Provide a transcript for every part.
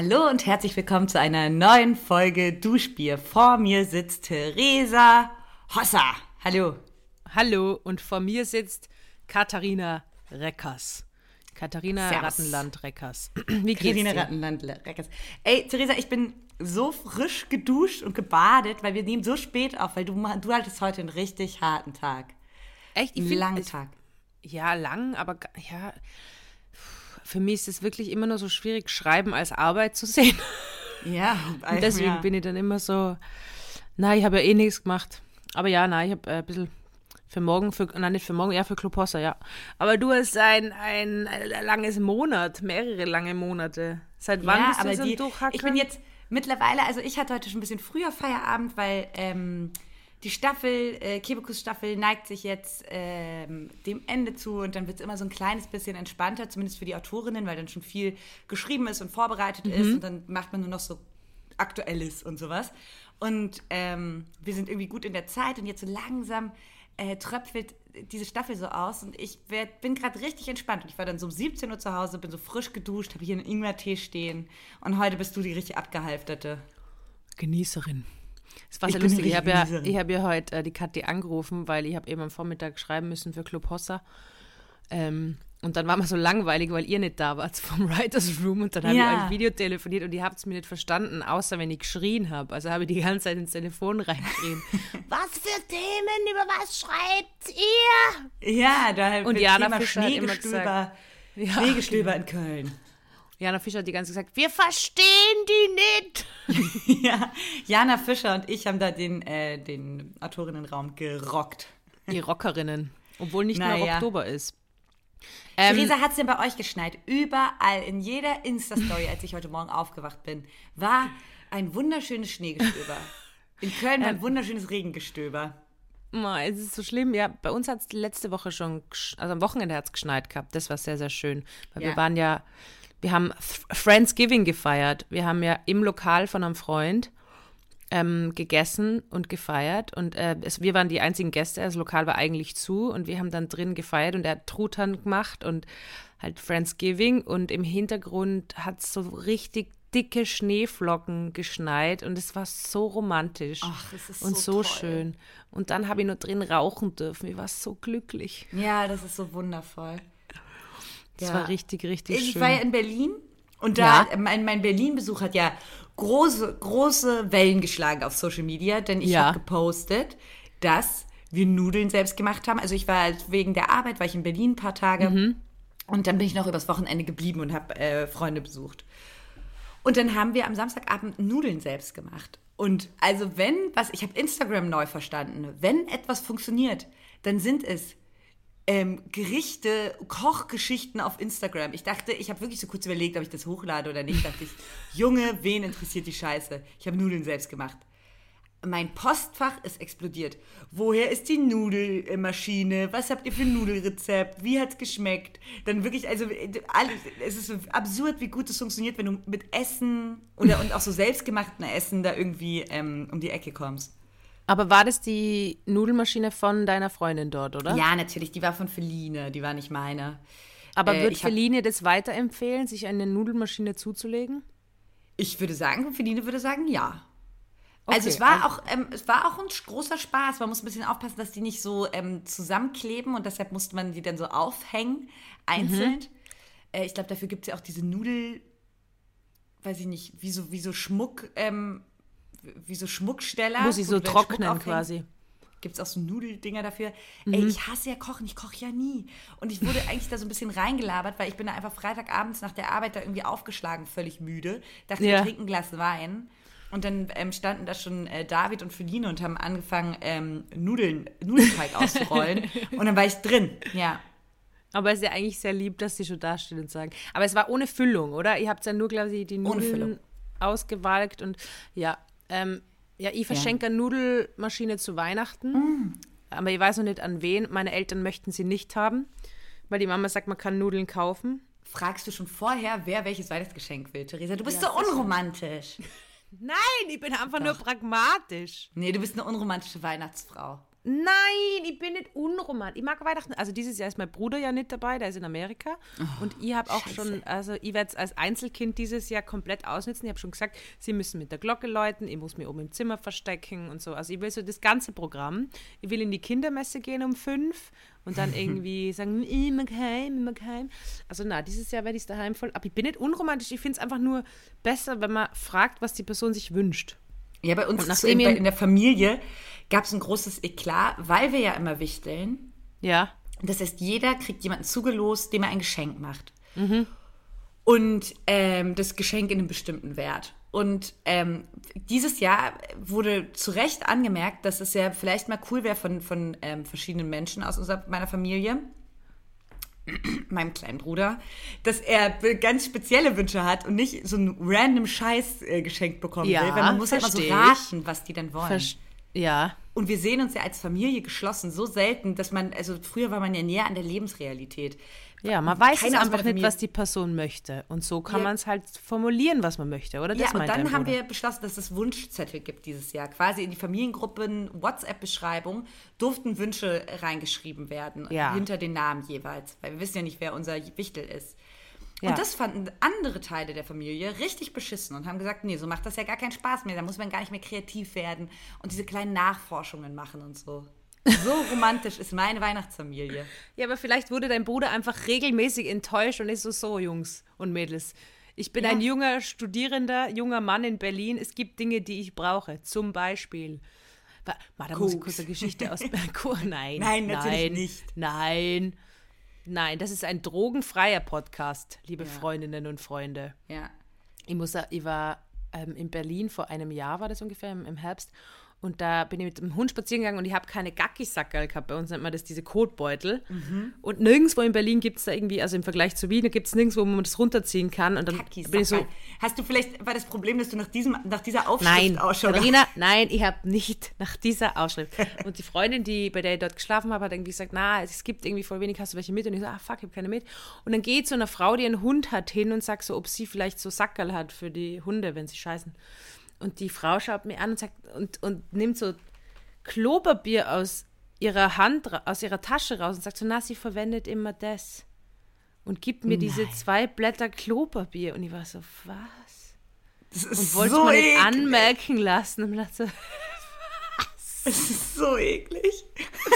Hallo und herzlich willkommen zu einer neuen Folge Duschbier. Vor mir sitzt Theresa Hossa. Hallo. Hallo und vor mir sitzt Katharina Reckers. Katharina. Rattenland-Reckers. Wie geht's Katharina dir? Rattenland. Reckers. Ey, Theresa, ich bin so frisch geduscht und gebadet, weil wir nehmen so spät auf, weil du, du hattest heute einen richtig harten Tag. Echt? Ich Einen find- langen Tag. Ja, lang, aber ja. Für mich ist es wirklich immer nur so schwierig, Schreiben als Arbeit zu sehen. Ja, Und deswegen bin ich dann immer so, na, ich habe ja eh nichts gemacht. Aber ja, nein, ich habe äh, ein bisschen für morgen, für, nein, nicht für morgen, ja, für Klopossa, ja. Aber du hast ein, ein, ein langes Monat, mehrere lange Monate. Seit wann ja, bist du aber so die, ich bin jetzt mittlerweile, also ich hatte heute schon ein bisschen früher Feierabend, weil ähm, die Staffel, äh, Kebekus Staffel neigt sich jetzt ähm, dem Ende zu und dann wird es immer so ein kleines bisschen entspannter, zumindest für die Autorinnen, weil dann schon viel geschrieben ist und vorbereitet Mhm. ist und dann macht man nur noch so Aktuelles und sowas. Und ähm, wir sind irgendwie gut in der Zeit und jetzt so langsam äh, tröpfelt diese Staffel so aus und ich werd, bin gerade richtig entspannt. Und ich war dann so um 17 Uhr zu Hause, bin so frisch geduscht, habe hier einen Ingwer-Tee stehen und heute bist du die richtig abgehalfterte. Genießerin. Es war sehr lustig. Ich habe ja, ich hab ja heute äh, die Kathi angerufen, weil ich habe eben am Vormittag schreiben müssen für Club Hossa. Ähm, und dann war mir so langweilig, weil ihr nicht da wart vom Writers Room und dann habe Ja. ich euch Video telefoniert und ihr habt es mir nicht verstanden, außer wenn ich geschrien habe. Also habe ich die ganze Zeit ins Telefon reingeschrien. was für Themen, über was schreibt ihr? Ja, da Und Jana Thema Fischer hat immer Schneegestöber, Ja. Schneegestöber in Köln. Jana Fischer hat die ganze Zeit gesagt, wir verstehen die nicht. ja, Jana Fischer und ich haben da den, äh, den Autorinnenraum gerockt. Die Rockerinnen. Obwohl nicht mehr Naja. Oktober ist. Ähm, Theresa, hat es denn bei euch geschneit? Überall, in jeder Insta-Story, als ich heute Morgen aufgewacht bin, war ein wunderschönes Schneegestöber. In Köln war ein wunderschönes Regengestöber. Ma, es ist so schlimm. Ja, bei uns hat es letzte Woche schon, also am Wochenende hat es geschneit gehabt. Das war sehr, sehr schön. Weil Ja. wir waren ja, wir haben Friendsgiving gefeiert. Wir haben ja im Lokal von einem Freund ähm, gegessen und gefeiert. Und äh, es, wir waren die einzigen Gäste. Das Lokal war eigentlich zu und wir haben dann drin gefeiert und er hat Truthahn gemacht und halt Friendsgiving. Und im Hintergrund hat so richtig dicke Schneeflocken geschneit und es war so romantisch Ach, es ist und so so, schön. Und dann habe ich nur drin rauchen dürfen. Ich war so glücklich. Ja, das ist so wundervoll. Das Ja. war richtig, richtig Ich schön. war ja in Berlin und da Ja. mein, mein Berlin-Besuch hat ja große, große Wellen geschlagen auf Social Media, denn ich Ja. habe gepostet, dass wir Nudeln selbst gemacht haben. Also ich war wegen der Arbeit, war ich in Berlin ein paar Tage Mhm. und dann bin ich noch übers Wochenende geblieben und habe äh, Freunde besucht. Und dann haben wir am Samstagabend Nudeln selbst gemacht. Und also wenn, was ich habe Instagram neu verstanden, wenn etwas funktioniert, dann sind es ähm, Gerichte, Kochgeschichten auf Instagram. Ich dachte, ich habe wirklich so kurz überlegt, ob ich das hochlade oder nicht. Dachte ich, Junge, wen interessiert die Scheiße? Ich habe Nudeln selbst gemacht. Mein Postfach ist explodiert. Woher ist die Nudelmaschine? Was habt ihr für ein Nudelrezept? Wie hat's geschmeckt? Dann wirklich, also alles, es ist absurd, wie gut es funktioniert, wenn du mit Essen oder und auch so selbstgemachten Essen da irgendwie ähm, um die Ecke kommst. Aber war das die Nudelmaschine von deiner Freundin dort, oder? Ja, natürlich, die war von Feline, die war nicht meine. Aber Äh, hab- Feline das weiterempfehlen, sich eine Nudelmaschine zuzulegen? Ich würde sagen, Feline würde sagen, ja. Also Okay, es war also- auch, ähm, es war auch ein großer Spaß. Man muss ein bisschen aufpassen, dass die nicht so ähm, zusammenkleben und deshalb musste man die dann so aufhängen, einzeln. Mhm. Äh, ich glaube, dafür gibt es ja auch diese Nudel, weiß ich nicht, wie so, wie so Schmuck, ähm, wie so Schmucksteller. Muss ich so trocknen quasi. Gibt es auch so Nudeldinger dafür? Mhm. Ey, ich hasse ja Kochen, ich koche ja nie. Und ich wurde eigentlich da so ein bisschen reingelabert, weil ich bin da einfach Freitagabends nach der Arbeit da irgendwie aufgeschlagen, völlig müde. Dachte, Ja. ich trinke ein Glas Wein. Und dann ähm, standen da schon äh, David und Feline und haben angefangen, ähm, Nudeln, Nudelteig auszurollen. und dann war ich drin, ja. Aber es ist ja eigentlich sehr lieb, dass sie schon da stehen und sagen. Aber es war ohne Füllung, oder? Ihr habt ja nur, glaube ich, die. Nudeln ausgewalkt und ja. Ähm, ja, ich verschenke eine Nudelmaschine zu Weihnachten. Mm. Aber ich weiß noch nicht an wen. Meine Eltern möchten sie nicht haben, weil die Mama sagt, man kann Nudeln kaufen. Fragst du schon vorher, wer welches Weihnachtsgeschenk will, Theresa? Du bist Ja, so unromantisch. Nein, ich bin einfach nur pragmatisch. Nee, du bist eine unromantische Weihnachtsfrau. Nein, ich bin nicht unromantisch. Ich mag Weihnachten. Also dieses Jahr ist mein Bruder ja nicht dabei, der ist in Amerika. Oh, und ich habe auch schon, also ich werde es als Einzelkind dieses Jahr komplett ausnutzen. Ich habe schon gesagt, sie müssen mit der Glocke läuten, ich muss mich oben im Zimmer verstecken und so. Also ich will so das ganze Programm. Ich will in die Kindermesse gehen um fünf und dann irgendwie sagen, ich mag heim, ich mag heim. Also na, dieses Jahr werde ich es daheim voll. Aber ich bin nicht unromantisch. Ich finde es einfach nur besser, wenn man fragt, was die Person sich wünscht. Ja, bei uns Und nachdem in, ihr- in der Familie gab es ein großes Eklat, weil wir ja immer wichteln. Ja. Das heißt, jeder kriegt jemanden zugelost, dem er ein Geschenk macht. Mhm. Und ähm, das Geschenk in einem bestimmten Wert. Und ähm, dieses Jahr wurde zu Recht angemerkt, dass es ja vielleicht mal cool wäre von, von ähm, verschiedenen Menschen aus unserer, meiner Familie, meinem kleinen Bruder, dass er ganz spezielle Wünsche hat und nicht so ein random Scheiß äh, geschenkt bekommen Ja, will. Weil man muss ja immer so raten, was die dann wollen. Verst- Ja. Und wir sehen uns ja als Familie geschlossen so selten, dass man, also früher war man ja näher an der Lebensrealität. Ja, man weiß es einfach nicht, was die Person möchte. Und so kann Ja. man es halt formulieren, was man möchte, oder? Das Ja, und dann haben wir beschlossen, dass es Wunschzettel gibt dieses Jahr. Quasi in die Familiengruppen WhatsApp-Beschreibung durften Wünsche reingeschrieben werden. Ja. Hinter den Namen jeweils. Weil wir wissen ja nicht, wer unser Wichtel ist. Ja. Und das fanden andere Teile der Familie richtig beschissen und haben gesagt, nee, so macht das ja gar keinen Spaß mehr. Da muss man gar nicht mehr kreativ werden und diese kleinen Nachforschungen machen und so. So romantisch ist meine Weihnachtsfamilie. Ja, aber vielleicht wurde dein Bruder einfach regelmäßig enttäuscht und ist so, so, Jungs und Mädels. Ich bin Ja. ein junger, studierender, junger Mann in Berlin. Es gibt Dinge, die ich brauche. Zum Beispiel. Mal, da muss ich Koks. kurz eine Geschichte aus. Nein, Nein, natürlich nein, nicht. Nein. Nein, das ist ein drogenfreier Podcast, liebe Freundinnen und Freunde. Ja. Ich muss ich war ähm, in Berlin vor einem Jahr, war das ungefähr im, im Herbst. Und da bin ich mit dem Hund spazieren gegangen und ich habe keine Gackisackerl gehabt. Bei uns nennt man das diese Kotbeutel. Mhm. Und nirgendwo in Berlin gibt es da irgendwie, also im Vergleich zu Wien, gibt es nirgendwo, wo man das runterziehen kann. Und dann bin ich so, Hast du vielleicht, war das Problem, dass du nach, diesem, nach dieser Aufschrift Nein, Ausschau Katharina, nein, ich habe nicht nach dieser Aufschrift. Und die Freundin, die, bei der ich dort geschlafen habe, hat irgendwie gesagt, na, es gibt irgendwie voll wenig, hast du welche mit? Und ich so, ah, fuck, ich habe keine mit. Und dann geht so eine Frau, die einen Hund hat, hin und sagt so, ob sie vielleicht so Sackerl hat für die Hunde, wenn sie scheißen. Und die Frau schaut mir an und sagt, und, und nimmt so Klopapier aus ihrer Hand, aus ihrer Tasche raus und sagt so, na, sie verwendet immer das. Und gibt mir diese zwei Blätter Klopapier. Und ich war so, was? Das ist Und wollte so man nicht eklig. anmerken lassen. Und dachte so, Das ist so eklig.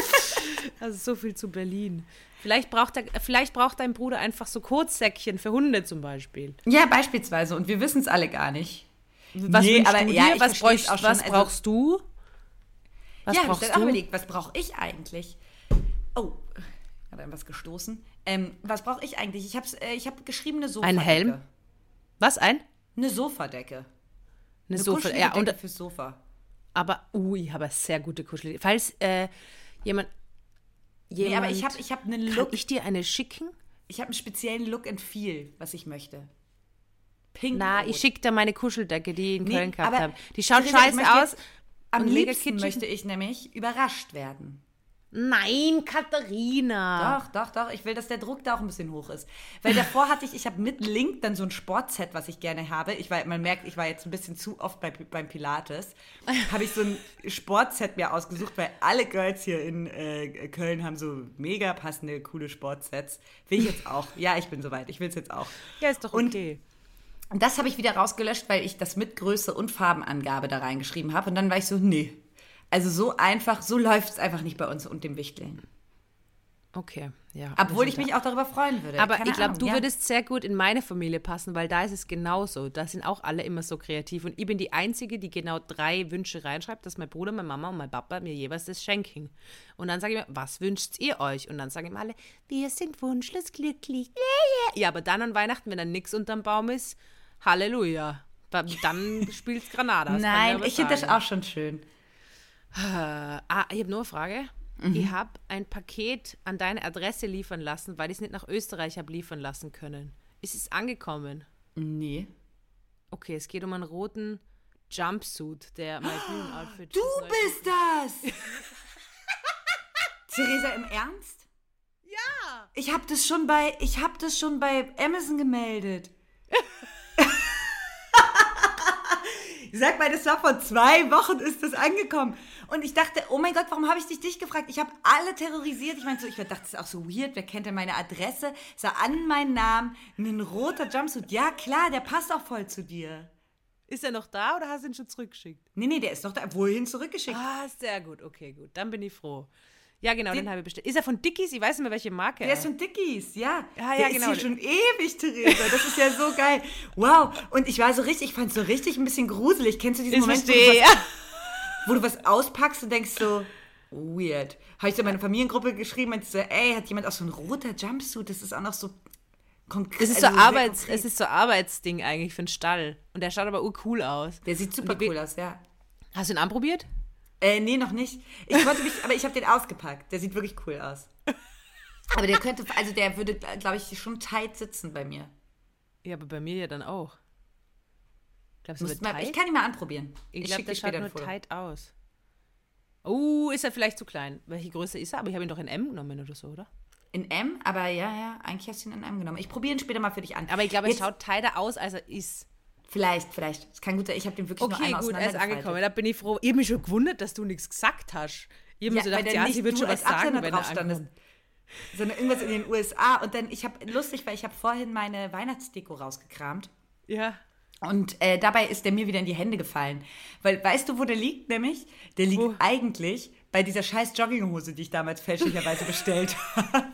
also so viel zu Berlin. Vielleicht braucht, er, vielleicht braucht dein Bruder einfach so Kotsäckchen für Hunde zum Beispiel. Ja, beispielsweise. Und wir wissen es alle gar nicht. Was, Nee, aber du ja, was, bräuchst, was Also- brauchst du? Was ja, hab ich brauchst dann auch du? überlegt, was brauche ich eigentlich? Oh, hat einem was gestoßen. Ähm, was brauche ich eigentlich? Ich habe äh, ich hab geschriebene Sofadecke. Helm? Was, ein? Eine Sofadecke. Eine Eine Sofa. Ja, und, fürs Sofa. aber, ich habe eine sehr gute Kuscheldecke. Falls äh, jemand, jemand... Nee, aber ich habe ich hab einen Kann Look. ich dir eine schicken? Ich habe einen speziellen Look and Feel, was ich möchte. Pink. Na, ich schicke dir meine Kuscheldecke, die ich in Nee, Köln gehabt habe. Die schaut scheiße aus. Am liebsten möchte ich nämlich überrascht werden. Nein, Katharina. Doch, doch, doch. Ich will, dass der Druck da auch ein bisschen hoch ist. Weil davor hatte ich, ich habe mit Link dann so ein Sportset, was ich gerne habe. Ich war, man merkt, ich war jetzt ein bisschen zu oft bei, beim Pilates. Habe ich so ein Sportset mir ausgesucht, weil alle Girls hier in äh, Köln haben so mega passende, coole Sportsets. Will ich jetzt auch. Ja, ich bin soweit. Ich will es jetzt auch. Ja, ist doch okay. Und das habe ich wieder rausgelöscht, weil ich das mit Größe und Farbenangabe da reingeschrieben habe. Und dann war ich so, nee. Also so einfach, so läuft es einfach nicht bei uns und dem Wichteln. Okay, ja. Obwohl ich mich auch darüber freuen würde. Aber Keine ich glaube, du ja. würdest sehr gut in meine Familie passen, weil da ist es genauso. Da sind auch alle immer so kreativ. Und ich bin die Einzige, die genau drei Wünsche reinschreibt, dass mein Bruder, meine Mama und mein Papa mir jeweils das schenken. Und dann sage ich mir, was wünscht ihr euch? Und dann sagen immer alle, wir sind wunschlos glücklich. Ja, aber dann an Weihnachten, wenn dann nichts unterm Baum ist, Halleluja. Da- Dann spielt's Granada. Nein, ich finde das auch schon schön. Ah, ich habe nur eine Frage. Mhm. Ich habe ein Paket an deine Adresse liefern lassen, weil ich es nicht nach Österreich habe liefern lassen können. Ist es angekommen? Nee. Okay, es geht um einen roten Jumpsuit, der mein Bühnenoutfit Du fürs neue- bist das! Theresa, im Ernst? Ja! Ich habe das schon bei, ich habe das schon bei Amazon gemeldet. Sag mal, das war vor zwei Wochen ist das angekommen. Und ich dachte, oh mein Gott, warum habe ich dich dich gefragt? Ich habe alle terrorisiert. Ich meine, so, ich dachte, das ist auch so weird. Wer kennt denn meine Adresse? Sah an meinen Namen, ein roter Jumpsuit. Ja, klar, der passt auch voll zu dir. Ist er noch da oder hast du ihn schon zurückgeschickt? Nee, nee, der ist doch da. Wohin zurückgeschickt? Ah, sehr gut. Okay, gut. Dann bin ich froh. Ja, genau, den, den habe ich bestellt. Ist er von Dickies? Ich weiß nicht mehr, welche Marke. Der ist von Dickies, ja. Ja, der genau. ist hier schon ewig, Theresa. Das ist ja so geil. Wow. Und ich war so richtig, ich fand es so richtig ein bisschen gruselig. Kennst du diesen Ich Moment, wo du, verstehe, was, ja. wo du was auspackst und denkst so, weird. Habe ich so in meine Familiengruppe geschrieben und so, ey, hat jemand auch so ein roter Jumpsuit? Das ist auch noch so konkret. Es ist, also so sehr Arbeits, es ist so Arbeitsding eigentlich für einen Stall. Und der schaut aber urcool aus. Der sieht super cool aus, ja. Hast du ihn anprobiert? Äh, nee, noch nicht. Ich wollte mich, aber ich habe den ausgepackt. Der sieht wirklich cool aus. Aber der könnte, also der würde, glaube ich, schon tight sitzen bei mir. Ja, aber bei mir ja dann auch. Glaubst du, Musst mal, ich tight? kann ihn mal anprobieren. Ich Ich, glaube, der schaut nur Foto. tight aus. Oh, ist er vielleicht zu klein? Welche Größe ist er? Aber ich habe ihn doch in M genommen oder so, oder? In M, aber ja, ja, eigentlich hast du ihn in M genommen. Ich probiere ihn später mal für dich an. Aber ich glaube, er schaut tighter aus, als er ist. Vielleicht, vielleicht. Es kann gut sein, ich habe den wirklich nur Okay, einmal gut, er ist angekommen. Da bin ich froh. Ich habe mich schon gewundert, dass du nichts gesagt hast. Ich habe mir Ja, so gedacht, ja, sie wird schon was sagen, Absender wenn er standest. Sondern irgendwas in den USA. Und dann, ich habe, lustig, weil ich habe vorhin meine Weihnachtsdeko rausgekramt. Ja. Und äh, dabei ist der mir wieder in die Hände gefallen. Weil, weißt du, wo der liegt nämlich? Der liegt Wo? eigentlich bei dieser scheiß Jogginghose, die ich damals fälschlicherweise bestellt habe.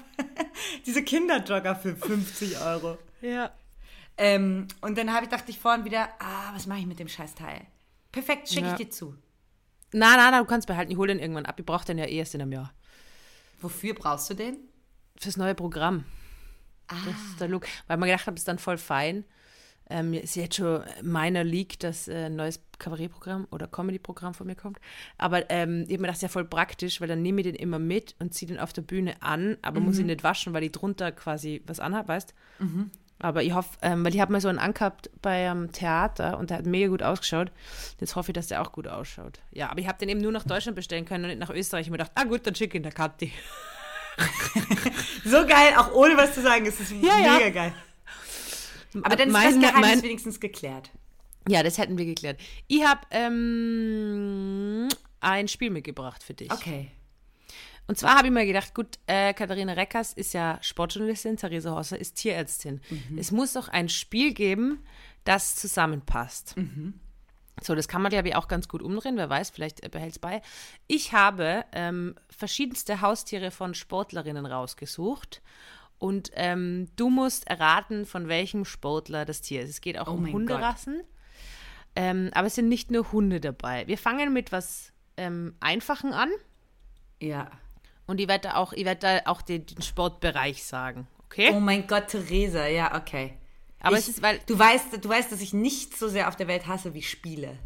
Diese Kinderjogger für 50 Euro. Ja. Ähm, und dann habe ich, dachte ich vorhin wieder, ah, was mache ich mit dem Scheißteil? Perfekt, schicke Ja. ich dir zu. Na, na, na, du kannst behalten. Ich hole den irgendwann ab. Ich brauche den ja eh erst in einem Jahr. Wofür brauchst du den? Fürs neue Programm. Das ist der Look. Weil man gedacht hat, ist dann voll fein. Ähm, ist jetzt schon meiner League, dass äh, ein neues Kabarettprogramm oder Comedy-Programm von mir kommt. Aber ähm, ich habe mir gedacht, ist ja voll praktisch, weil dann nehme ich den immer mit und ziehe den auf der Bühne an, aber muss ihn nicht waschen, weil ich drunter quasi was anhab, weißt Aber ich hoffe, ähm, weil ich habe mal so einen angehabt bei einem Theater und der hat mega gut ausgeschaut. Jetzt hoffe ich, dass der auch gut ausschaut. Ja, aber ich habe den eben nur nach Deutschland bestellen können und nicht nach Österreich. Ich habe mir gedacht, ah gut, dann schicke ich ihn der Kathi. So geil, auch ohne was zu sagen. Es ist Ja, mega ja. geil. Aber dann ist Mein- das Geheimnis mein- wenigstens geklärt. Ja, das hätten wir geklärt. Ich habe ähm, ein Spiel mitgebracht für dich. Okay. Und zwar habe ich mir gedacht, gut, äh, Katharina Reckers ist ja Sportjournalistin, Theresa Hosser ist Tierärztin. Es muss doch ein Spiel geben, das zusammenpasst. So, das kann man, glaube ich, auch ganz gut umdrehen. Wer weiß, vielleicht äh, behält es bei. Ich habe ähm, verschiedenste Haustiere von Sportlerinnen rausgesucht. Und ähm, du musst erraten, von welchem Sportler das Tier ist. Es geht auch Oh um Hunderassen. Ähm, aber es sind nicht nur Hunde dabei. Wir fangen mit was ähm, Einfachen an. Ja. Und ich werde da auch, ich werde auch den, den Sportbereich sagen. Okay? Oh mein Gott, Theresa, ja, okay. Aber ich, es ist, weil du weißt, du weißt, dass ich nichts so sehr auf der Welt hasse wie Spiele.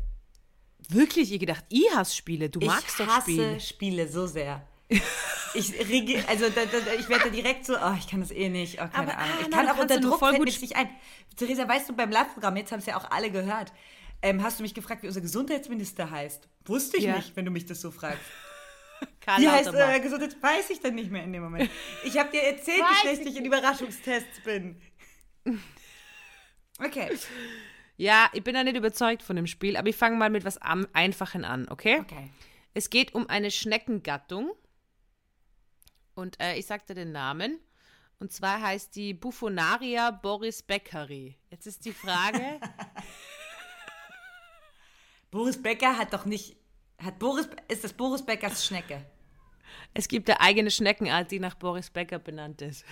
wirklich, ich gedacht, ich hasse Spiele. Du Ich magst doch hasse Spiele. Spiele so sehr. Ich rege, also da, da, ich werde da direkt so, oh, ich kann das eh nicht, oh, keine Aber, Ahnung. ah, Ich na, kann auch unter Druck voll gut nicht ein. Theresa, weißt du, beim Live-Programm, jetzt haben es ja auch alle gehört, ähm, hast du mich gefragt, wie unser Gesundheitsminister heißt. Wusste ich Ja. nicht, wenn du mich das so fragst. Karl Wie heißt äh, Gesundheit? Weiß ich dann nicht mehr in dem Moment. Ich habe dir erzählt, wie schlecht ich in Überraschungstests bin. Okay. Ja, ich bin da nicht überzeugt von dem Spiel, aber ich fange mal mit was Einfachen an, okay? Okay. Es geht um eine Schneckengattung. Und äh, ich sagte den Namen. Und zwar heißt die Buffonaria boris beckeri. Jetzt ist die Frage, Boris Becker hat doch nicht. Hat Boris, ist das Boris Beckers Schnecke? es gibt eine eigene Schneckenart, die nach Boris Becker benannt ist.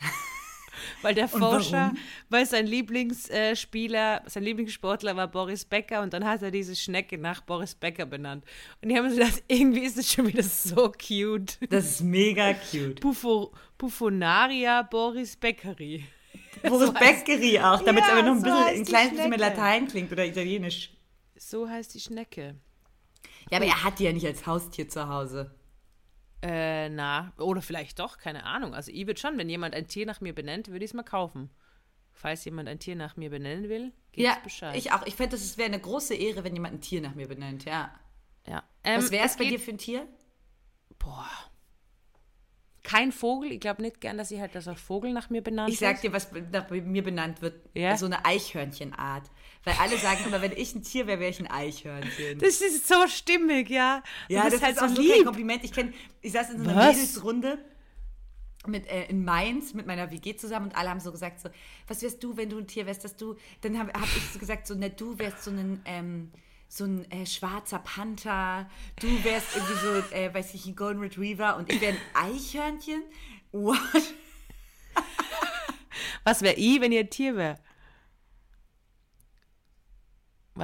weil der Forscher, weil sein Lieblingsspieler, sein Lieblingssportler war Boris Becker und dann hat er diese Schnecke nach Boris Becker benannt. Und die haben so gedacht, irgendwie ist es schon wieder so cute. Das ist mega cute. Buffo, Buffonaria Boris Beckeri. Boris Beckeri auch, damit es Ja, aber noch ein, so bisschen, ein kleines bisschen mehr Schnecke. Latein klingt oder Italienisch. So heißt die Schnecke. Ja, aber er hat die ja nicht als Haustier zu Hause. Äh, na, oder vielleicht doch, keine Ahnung. Also ich würde schon, wenn jemand ein Tier nach mir benennt, würde ich es mal kaufen. Falls jemand ein Tier nach mir benennen will, gibt's Ja, Bescheid. ich auch. Ich fände, es wäre eine große Ehre, wenn jemand ein Tier nach mir benennt, ja. ja. Ähm, Was wäre es bei geht- dir für ein Tier? Boah. kein Vogel. Ich glaube nicht gern, dass ich halt, dass ein Vogel nach mir benannt Ich sag dir, was nach mir benannt wird. Ja? So eine Eichhörnchenart. Weil alle sagen immer, wenn ich ein Tier wäre, wäre ich ein Eichhörnchen. Das ist so stimmig, ja. ja, Und das, halt ist auch so kein Kompliment. Ich kenn, ich saß in so einer Was? Mädelsrunde mit, äh, in Mainz mit meiner WG zusammen und alle haben so gesagt, so, was wärst du, wenn du ein Tier wärst, dass du, dann habe hab ich so gesagt, so, ne, du wärst so ein, ähm, so ein äh, schwarzer Panther, du wärst irgendwie so, äh, weiß ich, ein Golden Retriever und ich wäre ein Eichhörnchen? What? Was wäre ich, wenn ich ein Tier wäre?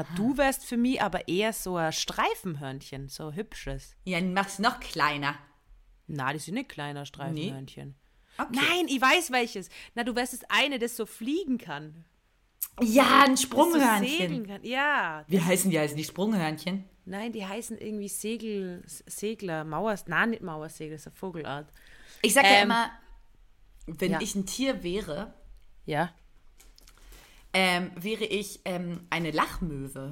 Ah. du wärst für mich aber eher so ein Streifenhörnchen, so hübsches. Ja, mach's noch kleiner. Na, das sind nicht kleiner Streifenhörnchen. Okay. Nein, ich weiß welches. Na, du wärst das eine, das so fliegen kann. Ja, ein so Sprunghörnchen. segeln kann. Ja. Wie heißen die? Heißen die Sprunghörnchen? Nein, die heißen irgendwie Segel, Segler, Mauers, nein, nicht Mauersegel, das ist eine Vogelart. Ich sag ja Ähm, immer, wenn ja. ich ein Tier wäre, Ja. Ähm, wäre ich ähm, eine Lachmöwe.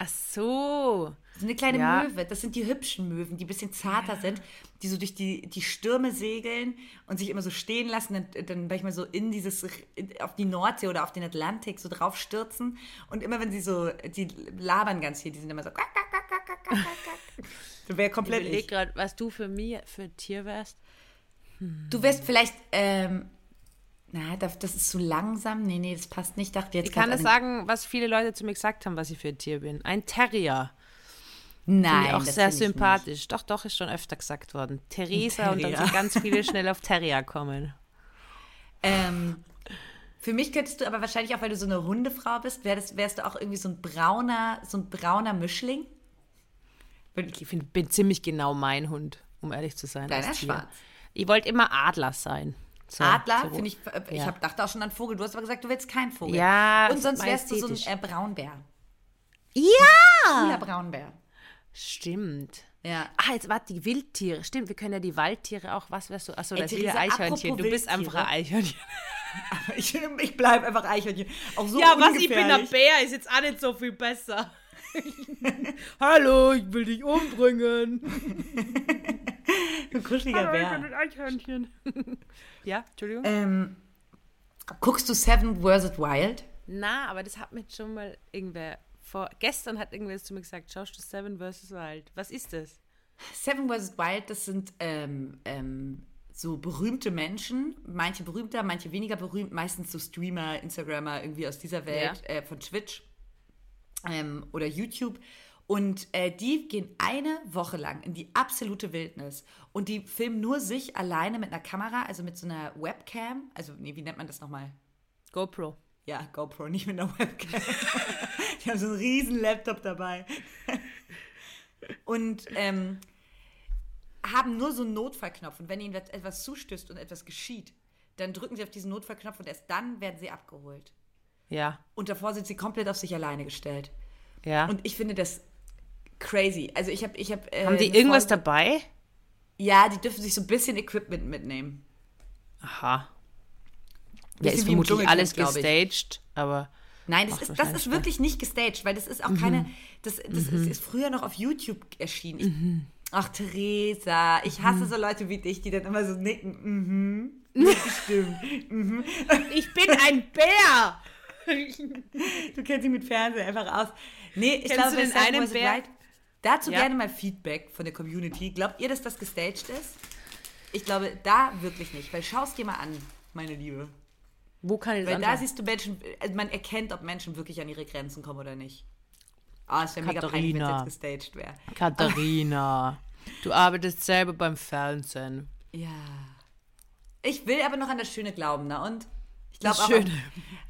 Ach so. So eine kleine Ja. Möwe. Das sind die hübschen Möwen, die ein bisschen zarter sind, die so durch die, die Stürme segeln und sich immer so stehen lassen, dann, dann manchmal so in dieses, auf die Nordsee oder auf den Atlantik so drauf stürzen. Und immer wenn sie so, die labern ganz viel, die sind immer so. quack, quack, quack, quack, quack, quack, quack. Du wär Ich komplett ich. gerade, was du für mich für ein Tier wärst. Du wärst vielleicht, ähm, na, das ist zu langsam. Nee, nee, das passt nicht. Ich dachte jetzt Ich kann das sagen, was viele Leute zu mir gesagt haben, was ich für ein Tier bin. Ein Terrier. Nein, Finde auch sehr sympathisch. Doch, doch, ist schon öfter gesagt worden. Theresa und dann sind ganz viele schnell auf Terrier kommen. Ähm, für mich könntest du aber wahrscheinlich auch, weil du so eine Hundefrau bist, wärst, wärst du auch irgendwie so ein brauner, so ein brauner Mischling. Ich find, bin ziemlich genau mein Hund, um ehrlich zu sein. Deiner schwarz. Ich wollte immer Adler sein. So, Adler, finde ich, äh, ich ja. hab, dachte auch schon an Vogel. Du hast aber gesagt, du willst keinen Vogel. Ja, Und sonst wärst du so ein äh, Braunbär. Ja! Cooler Braunbär. Stimmt. Ja. Ah, jetzt warte, die Wildtiere. Stimmt, wir können ja die Waldtiere auch. Was wärst du? Achso, Ey, das ist Theresa, Eichhörnchen. Du bist einfach ein Eichhörnchen. Ich, ich bleibe einfach Eichhörnchen. Auch so Ja, was? Ich bin ein. Bär, ist jetzt auch nicht so viel besser. Hallo, ich will dich umbringen. Ein kuscheliger Bär. ein Eichhörnchen. ja, Entschuldigung. Ähm, guckst du Seven vs. Wild? Na, aber das hat mir schon mal irgendwer vor. Gestern hat irgendwer zu mir gesagt: Schaust du Seven vs. Wild? Was ist das? Seven vs. Wild, das sind ähm, ähm, so berühmte Menschen, manche berühmter, manche weniger berühmt, meistens so Streamer, Instagrammer irgendwie aus dieser Welt, äh, von Twitch ähm, oder YouTube. Und äh, die gehen eine Woche lang in die absolute Wildnis und die filmen nur sich alleine mit einer Kamera, also mit so einer Webcam. Also, nee, wie nennt man das nochmal? GoPro. Ja, GoPro, nicht mit einer Webcam. die haben so einen riesen Laptop dabei. Und ähm, haben nur so einen Notfallknopf. Und wenn ihnen etwas zustößt und etwas geschieht, dann drücken sie auf diesen Notfallknopf und erst dann werden sie abgeholt. Ja, Und davor sind sie komplett auf sich alleine gestellt. ja. Und ich finde das crazy. Also ich habe... Ich hab, äh, Haben die irgendwas Folge- dabei? Ja, die dürfen sich so ein bisschen Equipment mitnehmen. Aha. Ja, ist vermutlich alles gestaged, aber Nein, das ist, das ist wirklich nicht gestaged, weil das ist auch keine. Das, das ist, ist früher noch auf YouTube erschienen. Ich, Ach, Theresa, ich hasse so Leute wie dich, die dann immer so nicken. Mhm. Stimmt. Mhm. ich bin ein Bär. Du kennst dich mit Fernsehen einfach aus. Nee, ich Kennst glaube, du den einen. Bär? Wild- Dazu Ja. gerne mal Feedback von der Community. Glaubt ihr, dass das gestaged ist? Ich glaube, da wirklich nicht, weil schau es dir mal an, meine Liebe. Wo kann ich das Weil da anschauen? siehst du Menschen, also man erkennt, ob Menschen wirklich an ihre Grenzen kommen oder nicht. Ah, es wäre mega peinlich, wenn jetzt gestaged wäre. Katharina, du arbeitest selber beim Fernsehen. Ja. Ich will aber noch an das Schöne glauben, na und? Ich glaube Das auch Schöne.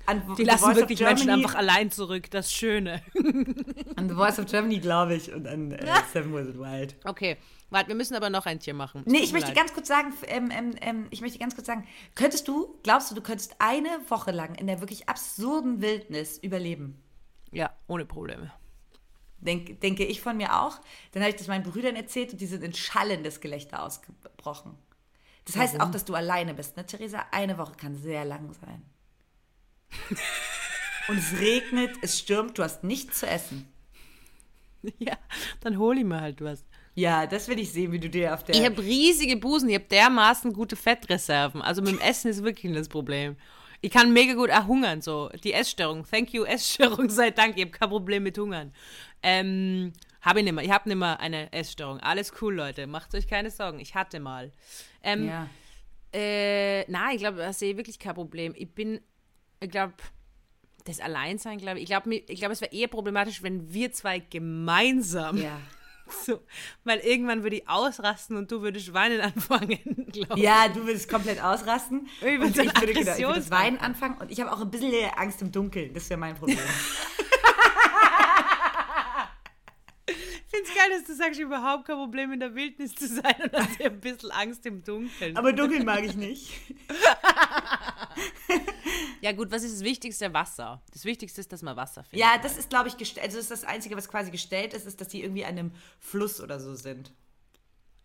An, an Die lassen wirklich of Menschen Germany, einfach allein zurück, das Schöne. An The Voice of Germany glaube ich und an äh, Seven Wizard Wild. Okay, warte, wir müssen aber noch ein Tier machen. Nee, Tut ich möchte leid. ganz kurz sagen, ähm, ähm, ähm, ich möchte ganz kurz sagen, könntest du, glaubst du, du könntest eine Woche lang in der wirklich absurden Wildnis überleben? Ja, ohne Probleme. Denk, denke ich von mir auch. Dann habe ich das meinen Brüdern erzählt und die sind in schallendes Gelächter ausgebrochen. Das heißt auch, dass du alleine bist, ne, Theresa? Eine Woche kann sehr lang sein. und es regnet, es stürmt, du hast nichts zu essen. Ja, dann hol ich mir halt was. Ja, das will ich sehen, wie du dir auf der. Ich habe riesige Busen, ich habe dermaßen gute Fettreserven. Also mit dem Essen ist wirklich das Problem. Ich kann mega gut erhungern, so. Die Essstörung. Thank you, Essstörung, sei Dank. Ich habe kein Problem mit Hungern. Ähm, habe ich nicht mehr. Ich habe nicht mehr eine Essstörung. Alles cool, Leute. Macht euch keine Sorgen. Ich hatte mal. Ähm, ja. äh, nein, ich glaube, da sehe ich wirklich kein Problem. Ich bin, ich glaube, das Alleinsein, glaube ich. Ich glaube, ich glaub, es wäre eher problematisch, wenn wir zwei gemeinsam ja. so, weil irgendwann würde ich ausrasten und du würdest weinen anfangen, glaube ich. Ja, du würdest komplett ausrasten. Ich und ich würde, genau, ich würde das. Weinen anfangen und ich habe auch ein bisschen Angst im Dunkeln. Das wäre mein Problem. Ich finde es geil, dass du sagst, überhaupt kein Problem in der Wildnis zu sein und hast ein bisschen Angst im Dunkeln. Aber dunkeln mag ich nicht. ja gut, was ist das Wichtigste? Wasser. Das Wichtigste ist, dass man Wasser findet. Ja, das ist, glaube ich, gestellt. Also, das ist das Einzige, was quasi gestellt ist, ist, dass die irgendwie an einem Fluss oder so sind.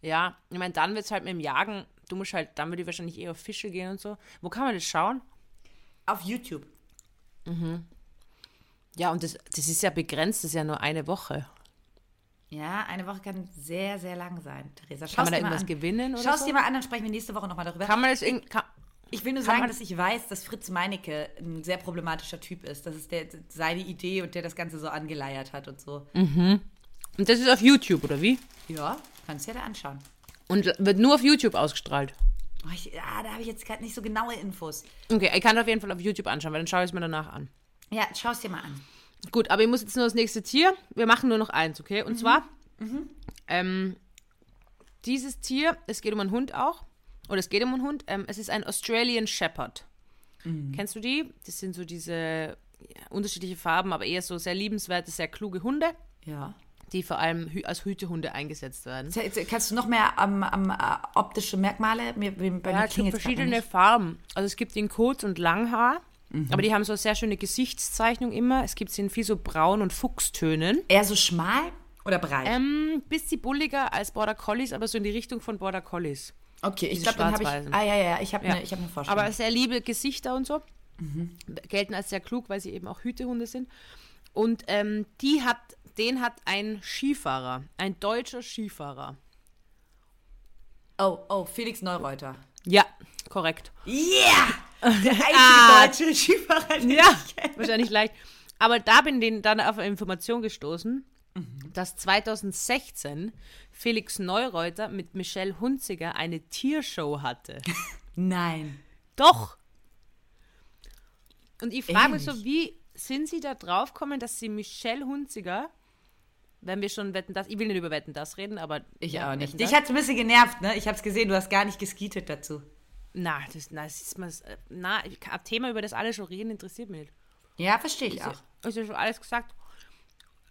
Ja, ich meine, dann wird es halt mit dem Jagen, du musst halt, dann würde ich wahrscheinlich eher auf Fische gehen und so. Wo kann man das schauen? Auf YouTube. Ja, und das, das ist ja begrenzt, das ist ja nur eine Woche. Ja, eine Woche kann sehr, sehr lang sein, Theresa. Kann man da irgendwas an. gewinnen oder Schau es so? dir mal an, dann sprechen wir nächste Woche nochmal darüber. Kann man das irgendwie. Ich will nur sagen, dass ich weiß, dass Fritz Meinecke ein sehr problematischer Typ ist. Das ist der, seine Idee und der das Ganze so angeleiert hat und so. und das ist auf YouTube, oder wie? Ja, kannst dir da anschauen. Und wird nur auf YouTube ausgestrahlt. Oh, ich, ah, da habe ich jetzt gerade nicht so genaue Infos. Okay, ich kann auf jeden Fall auf YouTube anschauen, weil dann schaue ich es mir danach an. Ja, schau es dir mal an. Gut, aber ich muss jetzt nur das nächste Tier. Wir machen nur noch eins, okay? Und zwar, ähm, dieses Tier, es geht um einen Hund auch. Oder es geht um einen Hund. Ähm, es ist ein Australian Shepherd. Kennst du die? Das sind so diese ja, unterschiedliche Farben, aber eher so sehr liebenswerte, sehr kluge Hunde, Ja. die vor allem als Hütehunde eingesetzt werden. Kannst du noch mehr am am, äh, optische Merkmale? Mir, bei Ja, mir es gibt verschiedene. Farben. Also es gibt in Kurz- und Langhaar. Aber die haben so eine sehr schöne Gesichtszeichnung immer. Es gibt sie in viel so Braun- und Fuchstönen. Eher so schmal oder breit? Ähm, bisschen bulliger als Border Collies, aber so in die Richtung von Border Collies. okay, ich glaube, dann habe ich. Ah, ja, ja, ich habe Ja. eine ich hab ne Vorstellung. Aber sehr liebe Gesichter und so. Gelten als sehr klug, weil sie eben auch Hütehunde sind. Und ähm, die hat, den hat ein Skifahrer, ein deutscher Skifahrer. oh, oh, Felix Neureuter. Ja, korrekt. Yeah! Der einzige Ah. deutsche Skifahrer, den Ja, ich kenne. wahrscheinlich leicht. Aber da bin ich dann auf eine Information gestoßen, dass 2016 Felix Neureuter mit Michelle Hunziger eine Tiershow hatte. Nein. Doch. Und ich frage mich so, wie sind sie da drauf gekommen, dass sie Michelle Hunziger, wenn wir schon wetten das, ich will nicht über wetten das reden, aber Ich ja, auch nicht. Dich hat es ein bisschen genervt, ne? Ich habe es gesehen, du hast gar nicht geskietet dazu. Na, das, na, das ist mal, na, ich- ein Thema, über das alle schon reden, interessiert mich nicht. Ja, verstehe ich auch. Ist ja schon alles gesagt.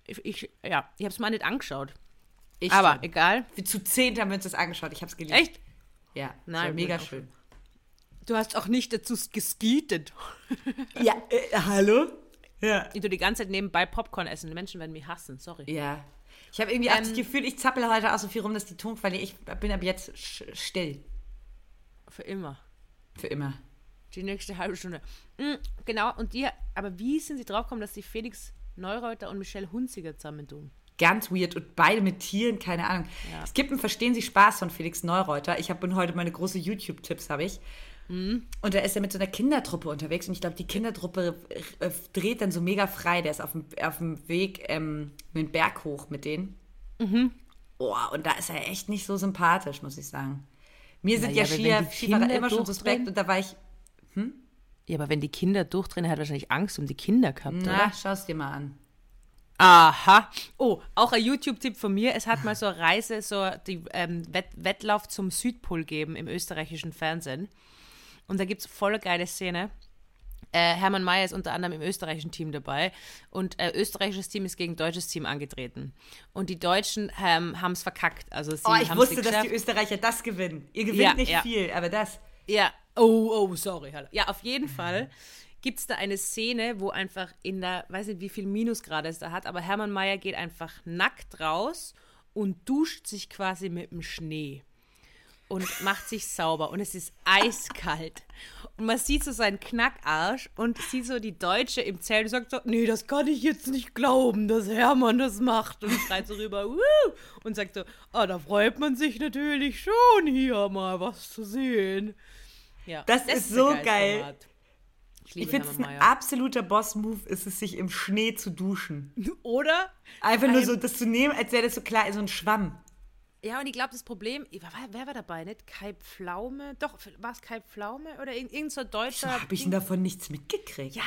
Ich, ich ja, ich habe es mal nicht angeschaut. Ich aber schon. egal. Wir zu zehnt haben wir uns das angeschaut. Ich habe es geliebt. Echt? Ja, Nein, mega schön. Du hast auch nicht dazu geskietet. Ja, äh, hallo? Ja. Ich tu die ganze Zeit nebenbei Popcorn essen. Die Menschen werden mich hassen, sorry. Ja. Ich habe irgendwie auch das Ähm, Gefühl, ich zappel heute auch so viel rum, dass die Tonqualität, ich bin ab jetzt still. Für immer. Für immer. Die nächste halbe Stunde. Mm, genau, und die, aber wie sind sie draufgekommen, dass die Felix Neureuter und Michelle Hunziger zusammen tun? Ganz weird und beide mit Tieren, keine Ahnung. Ja. Es gibt ein Verstehen Sie Spaß von Felix Neureuter. Ich habe heute meine große YouTube-Tipps, habe ich. Mhm. Und da ist er mit so einer Kindertruppe unterwegs und ich glaube, die Kindertruppe äh, dreht dann so mega frei. Der ist auf dem, auf dem Weg ähm, mit dem Berg hoch mit denen. Mhm. Oh, und da ist er echt nicht so sympathisch, muss ich sagen. Mir sind ja wenn Skier, Skifahrer immer schon suspekt und da war ich, Ja, aber wenn die Kinder durchdrehen, hat wahrscheinlich Angst um die Kinder gehabt, na, oder? schau es dir mal an. Aha. Oh, auch ein YouTube-Tipp von mir. Es hat mal so eine Reise, so die ähm, Wett Wettlauf zum Südpol geben im österreichischen Fernsehen. Und da gibt es voll geile Szene. Äh, Hermann Mayer ist unter anderem im österreichischen Team dabei und äh, österreichisches Team ist gegen deutsches Team angetreten. Und die Deutschen ähm, haben es verkackt. Also sie Oh, ich wusste, dass geschafft. die Österreicher das gewinnen. Ihr gewinnt Ja, nicht ja. viel, aber das. Ja, oh, oh, sorry. Hallo. Ja, auf jeden Fall gibt es da eine Szene, wo einfach in der, weiß nicht, wie viel Minusgrade es da hat, aber Hermann Mayer geht einfach nackt raus und duscht sich quasi mit dem Schnee. Und macht sich sauber und es ist eiskalt. Und man sieht so seinen Knackarsch und sieht so die Deutsche im Zelt und sagt so, nee, das kann ich jetzt nicht glauben, dass Hermann das macht. Und schreit so rüber, Wuh! und sagt so, ah, da freut man sich natürlich schon, hier mal was zu sehen. Ja, das, das ist so geil. Format. Ich, ich finde es ein absoluter Boss-Move, ist es, sich im Schnee zu duschen. Oder? Einfach nur so, das zu nehmen, als wäre das so klar, so ein Schwamm. Ja, und ich glaube, das Problem, wer, war dabei, nicht? Kai Pflaume? Doch, war es Kai Pflaume oder irgendein so deutscher. Habe ich denn davon nichts mitgekriegt? Ja,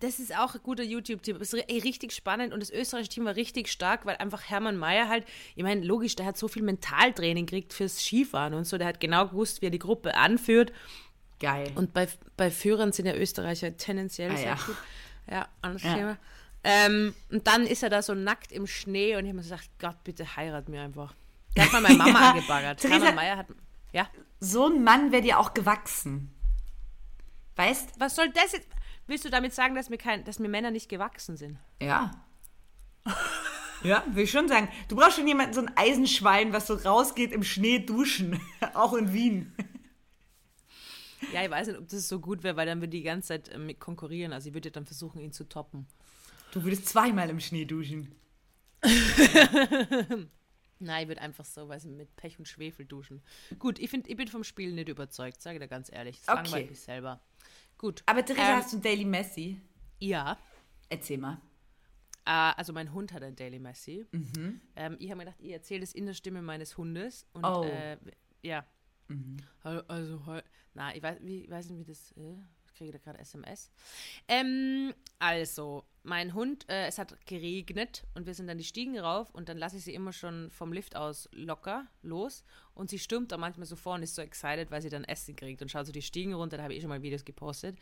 das ist auch ein guter YouTube-Tipp. Ist richtig spannend und das österreichische Team war richtig stark, weil einfach Hermann Mayer halt, ich meine, logisch, der hat so viel Mentaltraining gekriegt fürs Skifahren und so, der hat genau gewusst, wie er die Gruppe anführt. Geil. Und bei, bei Führern sind ja Österreicher tendenziell ah, sehr ja. gut. Ja, anderes ja. Thema. Ähm, und dann ist er da so nackt im Schnee und ich habe mir gesagt, Gott, bitte heirat mir einfach. Der hat mal meine Mama ja, angebaggert. Theresa, Meier hat. Ja. So ein Mann wäre dir auch gewachsen. Weißt? Was soll das jetzt? Willst du damit sagen, dass mir, kein, dass mir Männer nicht gewachsen sind? Ja. ja, will ich schon sagen. Du brauchst schon jemanden, so ein Eisenschwein, was so rausgeht im Schnee duschen. auch in Wien. Ja, ich weiß nicht, ob das so gut wäre, weil dann würde die ganze Zeit äh, konkurrieren. Also ich würde dann versuchen, ihn zu toppen. Du würdest zweimal im Schnee duschen. Nein, ich würde einfach so, weiß ich, mit Pech und Schwefel duschen. Gut, ich, find, ich bin vom Spiel nicht überzeugt, sage ich dir ganz ehrlich. Das okay. langweilt mich selber. Gut. Aber Theresa, ähm, hast du Daily Messi? Ja. Erzähl mal. Uh, also mein Hund hat ein Daily Messi. Mhm. Ähm, ich habe mir gedacht, ich erzähle das in der Stimme meines Hundes. Und, oh. Äh, ja. Mhm. Also, na, ich weiß, wie, ich weiß nicht, wie das. Äh, kriege da gerade SMS. Ähm, also, mein Hund, äh, es hat geregnet und wir sind dann die Stiegen rauf und dann lasse ich sie immer schon vom Lift aus locker los und sie stürmt da manchmal so vor und ist so excited, weil sie dann Essen kriegt und schaut so die Stiegen runter, da habe ich schon mal Videos gepostet.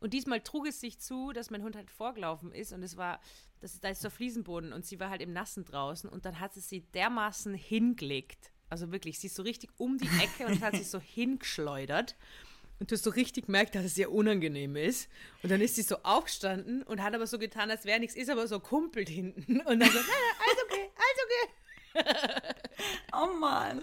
Und diesmal trug es sich zu, dass mein Hund halt vorgelaufen ist und es war, das ist, da ist so Fliesenboden und sie war halt im Nassen draußen und dann hat sie sie dermaßen hingelegt. Also wirklich, sie ist so richtig um die Ecke und hat sich so hingeschleudert. Und du hast so richtig gemerkt, dass es ihr unangenehm ist. Und dann ist sie so aufgestanden und hat aber so getan, als wäre nichts, ist aber so kumpelt hinten. Und dann so, alles okay, alles okay. oh Mann.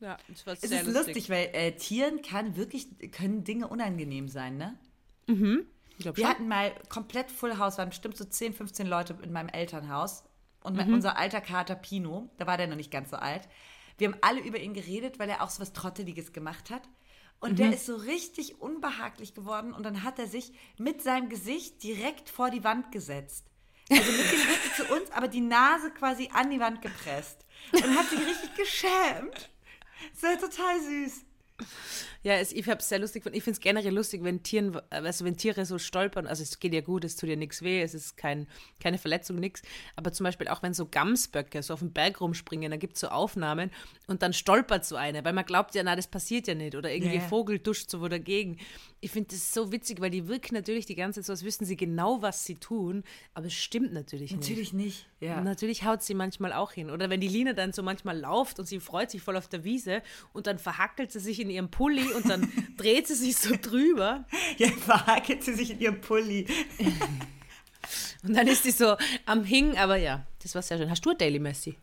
Ja, das war sehr es ist lustig, lustig weil äh, Tieren kann wirklich, können Dinge unangenehm sein, ne? Mhm. Wir schon. hatten mal komplett Full House, waren bestimmt so 10, 15 Leute in meinem Elternhaus. Und mhm. unser alter Kater Pino, da war der noch nicht ganz so alt, wir haben alle über ihn geredet, weil er auch so was Trotteliges gemacht hat. Und mhm. der ist so richtig unbehaglich geworden und dann hat er sich mit seinem Gesicht direkt vor die Wand gesetzt. Also mit dem Rücken zu uns, aber die Nase quasi an die Wand gepresst. Und hat sich richtig geschämt. Das war total süß. Ja, es, ich habe es sehr lustig. Ich finde es generell lustig, wenn, Tieren, also wenn Tiere so stolpern. Also es geht ja gut, es tut ja nichts weh, es ist kein, keine Verletzung, nichts. Aber zum Beispiel auch wenn so Gamsböcke so auf den Berg rumspringen, da gibt es so Aufnahmen und dann stolpert so eine, weil man glaubt ja, na, das passiert ja nicht. Oder irgendwie yeah. Vogel duscht so wo dagegen. Ich finde das so witzig, weil die wirken natürlich die ganze Zeit so, als wüssten sie genau, was sie tun. Aber es stimmt natürlich nicht. Natürlich nicht, ja. Und natürlich haut sie manchmal auch hin. Oder wenn die Line dann so manchmal lauft und sie freut sich voll auf der Wiese und dann verhackelt sie sich in ihrem Pulli und dann dreht sie sich so drüber. Ja, verhackelt sie sich in ihrem Pulli. und dann ist sie so am Hingen, aber ja, das war sehr schön. Hast du ein Daily Messi?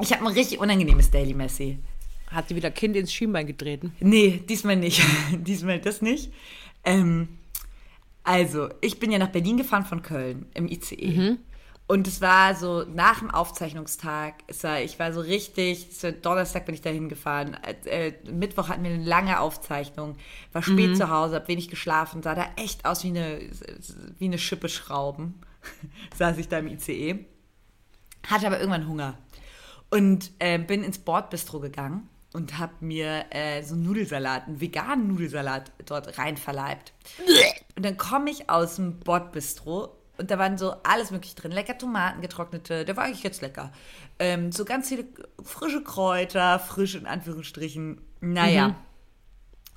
Ich habe ein richtig unangenehmes Daily Messi. Hat sie wieder Kind ins Schienbein getreten? Nee, diesmal nicht. diesmal das nicht. Ähm, also, ich bin ja nach Berlin gefahren von Köln im ICE. Mhm. Und es war so nach dem Aufzeichnungstag, war, ich war so richtig, Donnerstag bin ich da hingefahren, äh, Mittwoch hatten wir eine lange Aufzeichnung, war spät mhm. zu Hause, habe wenig geschlafen, sah da echt aus wie eine, wie eine Schippe Schrauben, saß ich da im ICE, hatte aber irgendwann Hunger und äh, bin ins Bordbistro gegangen und habe mir äh, so einen Nudelsalat, einen veganen Nudelsalat dort rein verleibt. Und dann komme ich aus dem Bordbistro und da waren so alles mögliche drin. Lecker Tomaten, getrocknete, der war eigentlich jetzt lecker. Ähm, so ganz viele frische Kräuter, frisch in Anführungsstrichen. Naja. Mhm.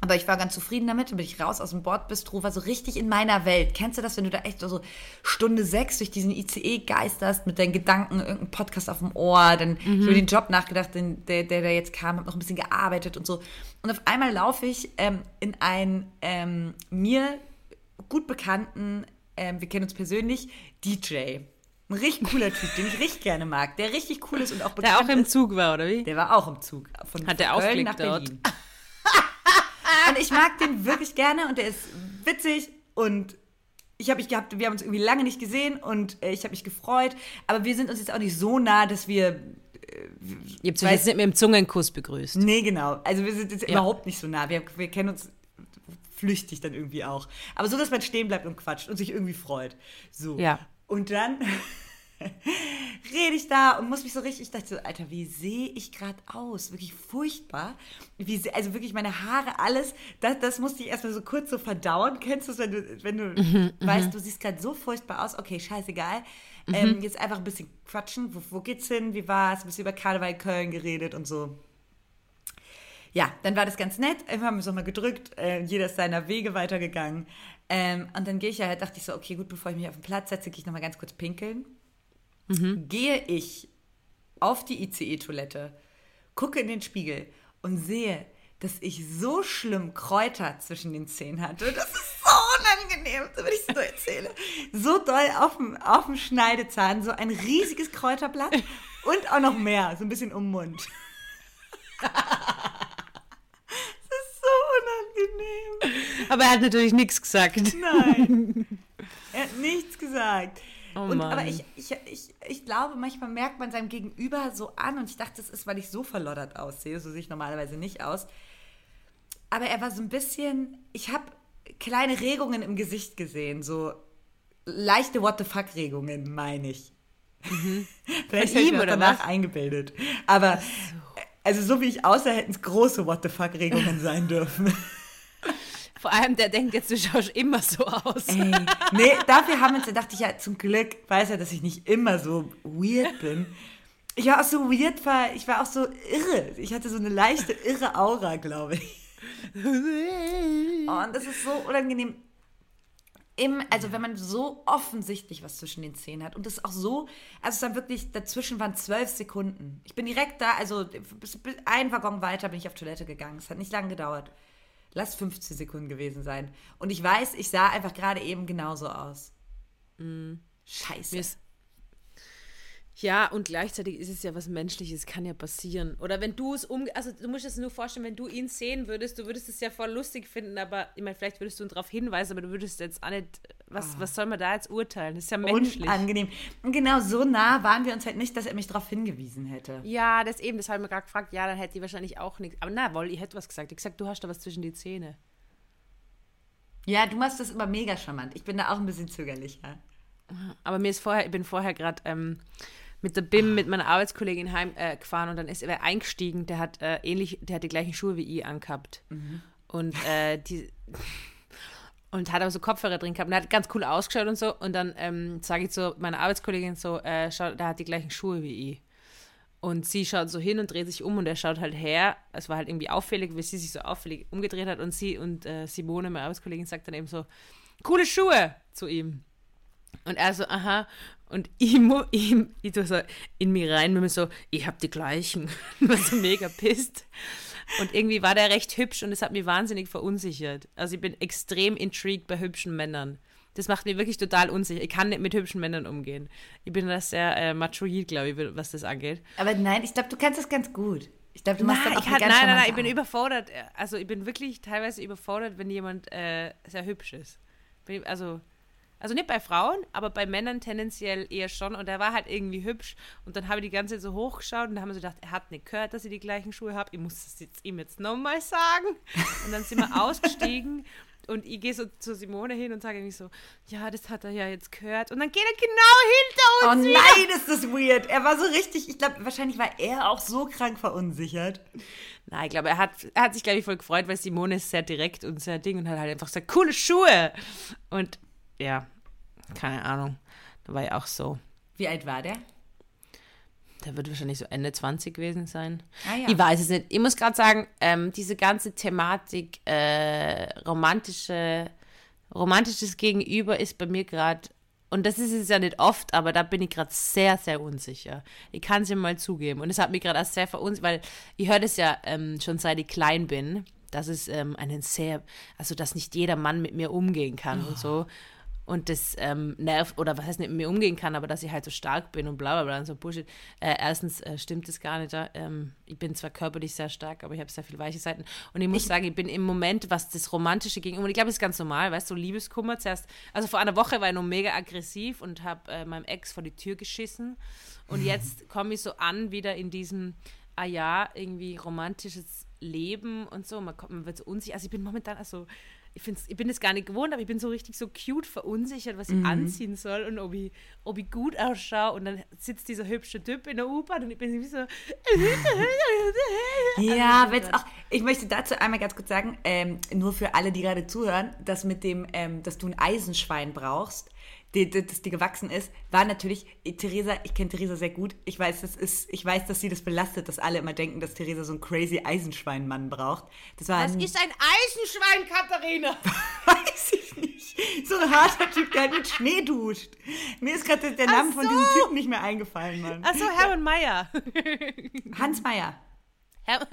Aber ich war ganz zufrieden damit. Dann bin ich raus aus dem Bordbistro, war so richtig in meiner Welt. Kennst du das, wenn du da echt so Stunde sechs durch diesen ICE geisterst mit deinen Gedanken, irgendeinen Podcast auf dem Ohr, dann mhm. über den Job nachgedacht, den, der, der da jetzt kam, hab noch ein bisschen gearbeitet und so. Und auf einmal laufe ich ähm, in einen ähm, mir gut bekannten ähm, wir kennen uns persönlich, DJ. Ein richtig cooler Typ, den ich richtig gerne mag, der richtig cool ist und auch bekannt Der auch im. Zug war, oder wie? Der war auch im Zug. Von Hat der Köln nach Berlin. Und ich mag den wirklich gerne und der ist witzig und ich habe mich gehabt, wir haben uns irgendwie lange nicht gesehen und äh, ich habe mich gefreut, aber wir sind uns jetzt auch nicht so nah, dass wir äh, Ihr habt euch jetzt nicht mit dem Zungenkuss begrüßt. Nee, genau. Also wir sind jetzt ja. überhaupt nicht so nah. Wir, wir kennen uns flüchtig dann irgendwie auch. Aber so, dass man stehen bleibt und quatscht und sich irgendwie freut. So. Ja. Und dann rede ich da und muss mich so richtig, ich dachte so, Alter, wie sehe ich gerade aus? Wirklich furchtbar. Wie, also wirklich meine Haare, alles, das, das musste ich erstmal so kurz so verdauen. Kennst du es, wenn du, wenn du mhm, mhm. weißt, du siehst gerade so furchtbar aus? Okay, scheißegal. Mhm. Ähm, jetzt einfach ein bisschen quatschen. Wo, wo geht's hin? Wie war's? Ein bisschen über Karneval Köln geredet und so. Ja, dann war das ganz nett. Wir haben uns nochmal gedrückt. Äh, jeder ist seiner Wege weitergegangen. Ähm, und dann gehe ich ja, dachte ich so, okay, gut, bevor ich mich auf den Platz setze, gehe ich nochmal ganz kurz pinkeln. Mhm. Gehe ich auf die ICE-Toilette, gucke in den Spiegel und sehe, dass ich so schlimm Kräuter zwischen den Zähnen hatte. Das ist so unangenehm, wenn ich es so erzähle. So doll auf dem, auf dem Schneidezahn, so ein riesiges Kräuterblatt und auch noch mehr, so ein bisschen um den Mund. das ist so unangenehm. Aber er hat natürlich nichts gesagt. Nein, er hat nichts gesagt. Oh und, aber ich, ich, ich, ich glaube, manchmal merkt man seinem Gegenüber so an, und ich dachte, das ist, weil ich so verloddert aussehe, so sehe ich normalerweise nicht aus. Aber er war so ein bisschen, ich habe kleine Regungen im Gesicht gesehen, so leichte What the fuck-Regungen, meine ich. Mhm. Vielleicht ihm oder danach was? eingebildet. Aber so. also so wie ich aussah, hätten es große What the fuck-Regungen sein dürfen. Vor allem, der denkt jetzt, du schaust immer so aus. Ey, nee, dafür haben wir uns, da dachte ich ja, zum Glück weiß er, dass ich nicht immer so weird bin. Ich war auch so weird, ich war auch so irre. Ich hatte so eine leichte irre Aura, glaube ich. und das ist so unangenehm. Im, also wenn man so offensichtlich was zwischen den Zähnen hat und das auch so, also es dann wirklich, dazwischen waren zwölf Sekunden. Ich bin direkt da, also bis, bis ein Waggon weiter bin ich auf Toilette gegangen. Es hat nicht lange gedauert lass 15 Sekunden gewesen sein. Und ich weiß, ich sah einfach gerade eben genauso aus. Mm. Scheiße. Ja, und gleichzeitig ist es ja was Menschliches, kann ja passieren. Oder wenn du es um, also du musst es nur vorstellen, wenn du ihn sehen würdest, du würdest es ja voll lustig finden, aber ich meine, vielleicht würdest du ihn darauf hinweisen, aber du würdest jetzt auch nicht, was, oh. was soll man da jetzt urteilen? Das ist ja menschlich. Angenehm. Und genau so nah waren wir uns halt nicht, dass er mich darauf hingewiesen hätte. Ja, das eben, das habe ich mir gerade gefragt, ja, dann hätte die wahrscheinlich auch nichts. Aber na, wohl, ich hätte was gesagt. Ich gesagt, du hast da was zwischen die Zähne. Ja, du machst das immer mega charmant. Ich bin da auch ein bisschen zögerlicher. Aber mir ist vorher, ich bin vorher gerade, ähm, mit der BIM mit meiner Arbeitskollegin heimgefahren äh, und dann ist er eingestiegen, der hat äh, ähnlich, der hat die gleichen Schuhe wie ich angehabt. Mhm. Und äh, die und hat aber so Kopfhörer drin gehabt und hat ganz cool ausgeschaut und so. Und dann ähm, sage ich so meiner Arbeitskollegin so, äh, schau, der hat die gleichen Schuhe wie ich. Und sie schaut so hin und dreht sich um und er schaut halt her. Es war halt irgendwie auffällig, wie sie sich so auffällig umgedreht hat. Und sie und äh, Simone, meine Arbeitskollegin, sagt dann eben so, coole Schuhe zu ihm. Und er so, aha. Und ich, ich, ich tue so in mir rein, mir so, ich hab die gleichen. war so mega pisst. Und irgendwie war der recht hübsch und es hat mich wahnsinnig verunsichert. Also ich bin extrem intrigued bei hübschen Männern. Das macht mich wirklich total unsicher. Ich kann nicht mit hübschen Männern umgehen. Ich bin da sehr äh, machoid, glaube ich, was das angeht. Aber nein, ich glaube, du kannst das ganz gut. Ich glaube, du machst nein, das auch ich hat, Nein, nein, nein, ich bin überfordert. Also ich bin wirklich teilweise überfordert, wenn jemand äh, sehr hübsch ist. Also also nicht bei Frauen, aber bei Männern tendenziell eher schon. Und er war halt irgendwie hübsch. Und dann habe ich die ganze Zeit so hochgeschaut und dann haben wir so gedacht, er hat nicht gehört, dass ich die gleichen Schuhe habe. Ich muss das jetzt ihm jetzt nochmal sagen. Und dann sind wir ausgestiegen. Und ich gehe so zu Simone hin und sage irgendwie so, ja, das hat er ja jetzt gehört. Und dann geht er genau hinter uns. Oh wieder. nein, ist das weird. Er war so richtig, ich glaube, wahrscheinlich war er auch so krank verunsichert. Nein, ich glaube, er hat, er hat sich, glaube ich, voll gefreut, weil Simone ist sehr direkt und sehr ding und hat halt einfach gesagt, coole Schuhe. Und ja, keine Ahnung. Da war ja auch so. Wie alt war der? Der wird wahrscheinlich so Ende 20 gewesen sein. Ah, ja. Ich weiß es nicht. Ich muss gerade sagen, ähm, diese ganze Thematik äh, romantische, romantisches Gegenüber ist bei mir gerade, und das ist es ja nicht oft, aber da bin ich gerade sehr, sehr unsicher. Ich kann es ihm mal zugeben. Und es hat mich gerade auch sehr verunsichert, weil ich höre das ja ähm, schon seit ich klein bin, dass es ähm, einen sehr, also dass nicht jeder Mann mit mir umgehen kann oh. und so. Und das ähm, nervt, oder was heißt nicht mit mir umgehen kann, aber dass ich halt so stark bin und bla bla bla und so Bullshit. Äh, erstens äh, stimmt das gar nicht. Ähm, ich bin zwar körperlich sehr stark, aber ich habe sehr viele weiche Seiten. Und ich muss ich, sagen, ich bin im Moment, was das Romantische ging, und ich glaube, das ist ganz normal, weißt du, so Liebeskummer zuerst. Also vor einer Woche war ich noch mega aggressiv und habe äh, meinem Ex vor die Tür geschissen. Und jetzt komme ich so an, wieder in diesem, ah ja, irgendwie romantisches Leben und so. Man, kommt, man wird so unsicher. Also ich bin momentan, also ich, ich bin das gar nicht gewohnt, aber ich bin so richtig so cute verunsichert, was ich mhm. anziehen soll und ob ich, ob ich gut ausschaue. Und dann sitzt dieser hübsche Typ in der U-Bahn und ich bin so. ja, also, wenn auch. Ich möchte dazu einmal ganz kurz sagen, ähm, nur für alle, die gerade zuhören, dass mit dem, ähm, dass du ein Eisenschwein brauchst, die, die, das dir gewachsen ist, war natürlich, Theresa, ich kenne Theresa sehr gut. Ich weiß, das ist, ich weiß, dass sie das belastet, dass alle immer denken, dass Theresa so einen crazy Eisenschweinmann braucht. Das war Was ein, ist ein Eisenschwein, Katharina? weiß ich nicht. So ein harter Typ, der halt mit Schnee duscht. Mir ist gerade der Name so. von diesem Typen nicht mehr eingefallen, Mann. Achso, Hermann Mayer. Hans Mayer. Her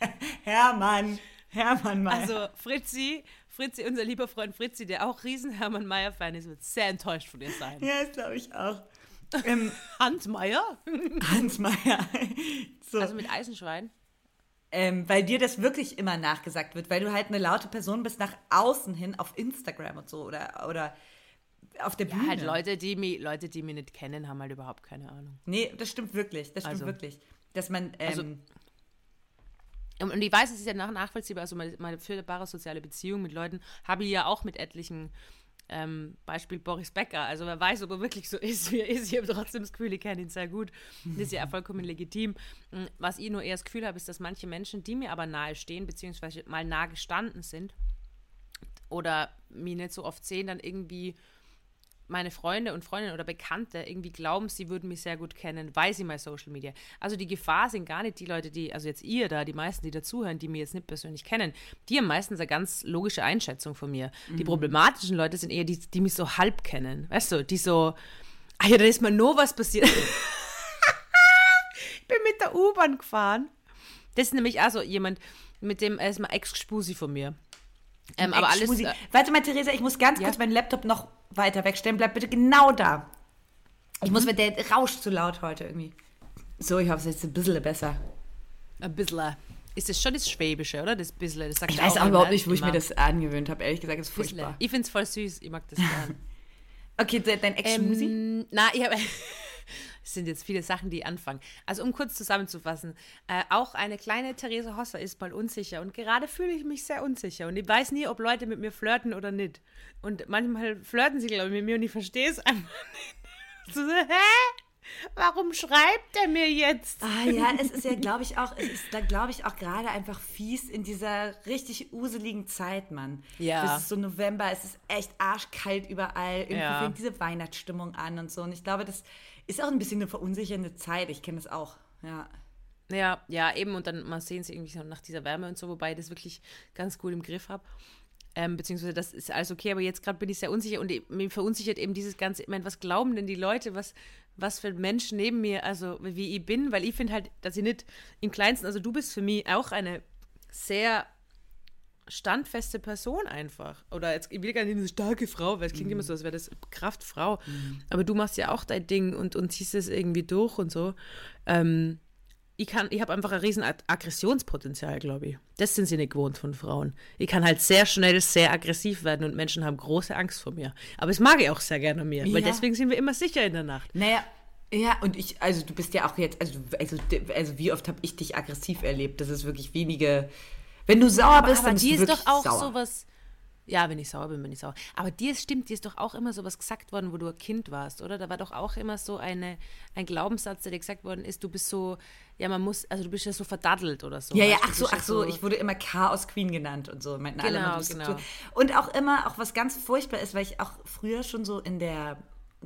Hermann. Hermann Mayer. Also Fritzi, Fritzi, unser lieber Freund Fritzi, der auch riesen Hermann Mayer-Fan ist, wird sehr enttäuscht von dir sein. Ja, das glaube ich auch. Ähm, Hans Mayer? Hans Mayer. So. Also mit Eisenschwein? Ähm, weil dir das wirklich immer nachgesagt wird, weil du halt eine laute Person bist nach außen hin auf Instagram und so oder, oder auf der Bühne. Ja, halt Leute, die mich, Leute, die mich nicht kennen, haben halt überhaupt keine Ahnung. Nee, das stimmt wirklich. Das stimmt also, wirklich. Dass man. Also ähm, also, und ich weiß, es ist ja nach nachvollziehbar, also meine, meine führbare soziale Beziehung mit Leuten habe ich ja auch mit etlichen, ähm, Beispiel Boris Becker. Also wer weiß, ob er wirklich so ist, wie er ist. Ich habe trotzdem das Gefühl, ich kenne ihn sehr gut. Das ist ja vollkommen legitim. Was ich nur eher das Gefühl habe, ist, dass manche Menschen, die mir aber nahe stehen, beziehungsweise mal nahe gestanden sind oder mich nicht so oft sehen, dann irgendwie meine Freunde und Freundinnen oder Bekannte irgendwie glauben, sie würden mich sehr gut kennen, weil sie mal Social Media. Also die Gefahr sind gar nicht die Leute, die, also jetzt ihr da, die meisten, die dazuhören, die mir jetzt nicht persönlich kennen, die haben meistens eine ganz logische Einschätzung von mir. Mhm. Die problematischen Leute sind eher die, die mich so halb kennen. Weißt du, die so, ah ja, da ist mal nur was passiert. ich bin mit der U-Bahn gefahren. Das ist nämlich also jemand, mit dem er ist mal Ex-Spusi von mir. Ähm, aber alles. Äh, Warte mal, Theresa, ich muss ganz ja? kurz meinen Laptop noch weiter wegstellen. Bleib bitte genau da. Ich mhm. muss, der rauscht zu laut heute irgendwie. So, ich hoffe, es ist jetzt ein bisschen besser. Ein bisschen. Ist das schon das Schwäbische, oder? Das bisschen. Das ich weiß auch überhaupt nicht, wo ich mir das angewöhnt habe. Ehrlich gesagt, das ist furchtbar. Ich finde es voll süß. Ich mag das gern. okay, dein Ex-Schmusi? Ähm, na, ich habe. Sind jetzt viele Sachen, die anfangen. Also um kurz zusammenzufassen, äh, auch eine kleine Therese Hosser ist mal unsicher und gerade fühle ich mich sehr unsicher und ich weiß nie, ob Leute mit mir flirten oder nicht. Und manchmal flirten sie, glaube ich, mit mir und ich verstehe es einfach nicht. So, hä? Warum schreibt er mir jetzt? Ah ja, es ist ja, glaube ich, auch, es ist da, glaube ich, auch gerade einfach fies in dieser richtig useligen Zeit, Mann. Ja. Es ist so November, es ist echt arschkalt überall. Irgendwie ja. fängt diese Weihnachtsstimmung an und so. Und ich glaube, das ist auch ein bisschen eine verunsichernde Zeit. Ich kenne das auch, ja. Ja, ja, eben. Und dann mal sehen sie irgendwie so nach dieser Wärme und so, wobei ich das wirklich ganz gut im Griff habe. Ähm, beziehungsweise das ist alles okay, aber jetzt gerade bin ich sehr unsicher und mir verunsichert eben dieses ganze, ich meine, was glauben denn die Leute, was, was für Menschen neben mir, also wie ich bin, weil ich finde halt, dass ich nicht im Kleinsten, also du bist für mich auch eine sehr standfeste Person einfach. Oder jetzt, ich will gar nicht eine starke Frau, weil es klingt mhm. immer so, als wäre das Kraftfrau. Mhm. Aber du machst ja auch dein Ding und, und ziehst es irgendwie durch und so. Ähm, ich kann, ich habe einfach ein riesen Aggressionspotenzial, glaube ich. Das sind sie nicht gewohnt von Frauen. Ich kann halt sehr schnell sehr aggressiv werden und Menschen haben große Angst vor mir. Aber es mag ich auch sehr gerne mir, ja. weil deswegen sind wir immer sicher in der Nacht. Naja, ja, und ich, also du bist ja auch jetzt, also, also, also wie oft habe ich dich aggressiv erlebt? Das ist wirklich wenige wenn du sauer bist, aber, dann bist du wirklich ist doch auch sauer. sowas. Ja, wenn ich sauer bin, bin ich sauer. Aber dir stimmt, dir ist doch auch immer sowas gesagt worden, wo du ein Kind warst, oder? Da war doch auch immer so eine, ein Glaubenssatz, der dir gesagt worden ist, du bist so, ja, man muss, also du bist ja so verdaddelt oder so. Ja, ja, ach so, ach so, ich wurde immer Chaos Queen genannt und so. Meinten genau, alle, genau. Und auch immer, auch was ganz furchtbar ist, weil ich auch früher schon so in der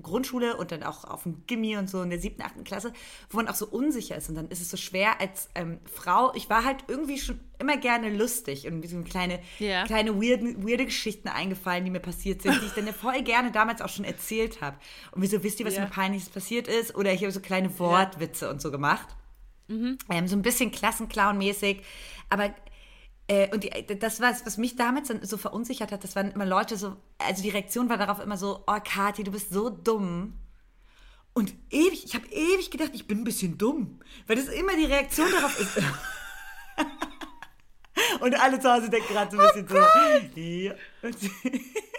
Grundschule und dann auch auf dem Gimmi und so in der siebten, achten Klasse, wo man auch so unsicher ist. Und dann ist es so schwer als ähm, Frau. Ich war halt irgendwie schon immer gerne lustig und mir sind kleine, yeah. kleine weirde, weirde Geschichten eingefallen, die mir passiert sind, die ich dann ja voll gerne damals auch schon erzählt habe. Und wieso wisst ihr, was yeah. mir peinliches passiert ist? Oder ich habe so kleine Wortwitze yeah. und so gemacht. Mhm. Ähm, so ein bisschen Klassenclown-mäßig. Aber Äh, und die, das war was mich damals dann so verunsichert hat, das waren immer Leute so, also die Reaktion war darauf immer so, oh Kathi, du bist so dumm. Und ewig, ich habe ewig gedacht, ich bin ein bisschen dumm, weil das immer die Reaktion darauf ist. und alle zu Hause denken gerade so ein bisschen oh so. Ja.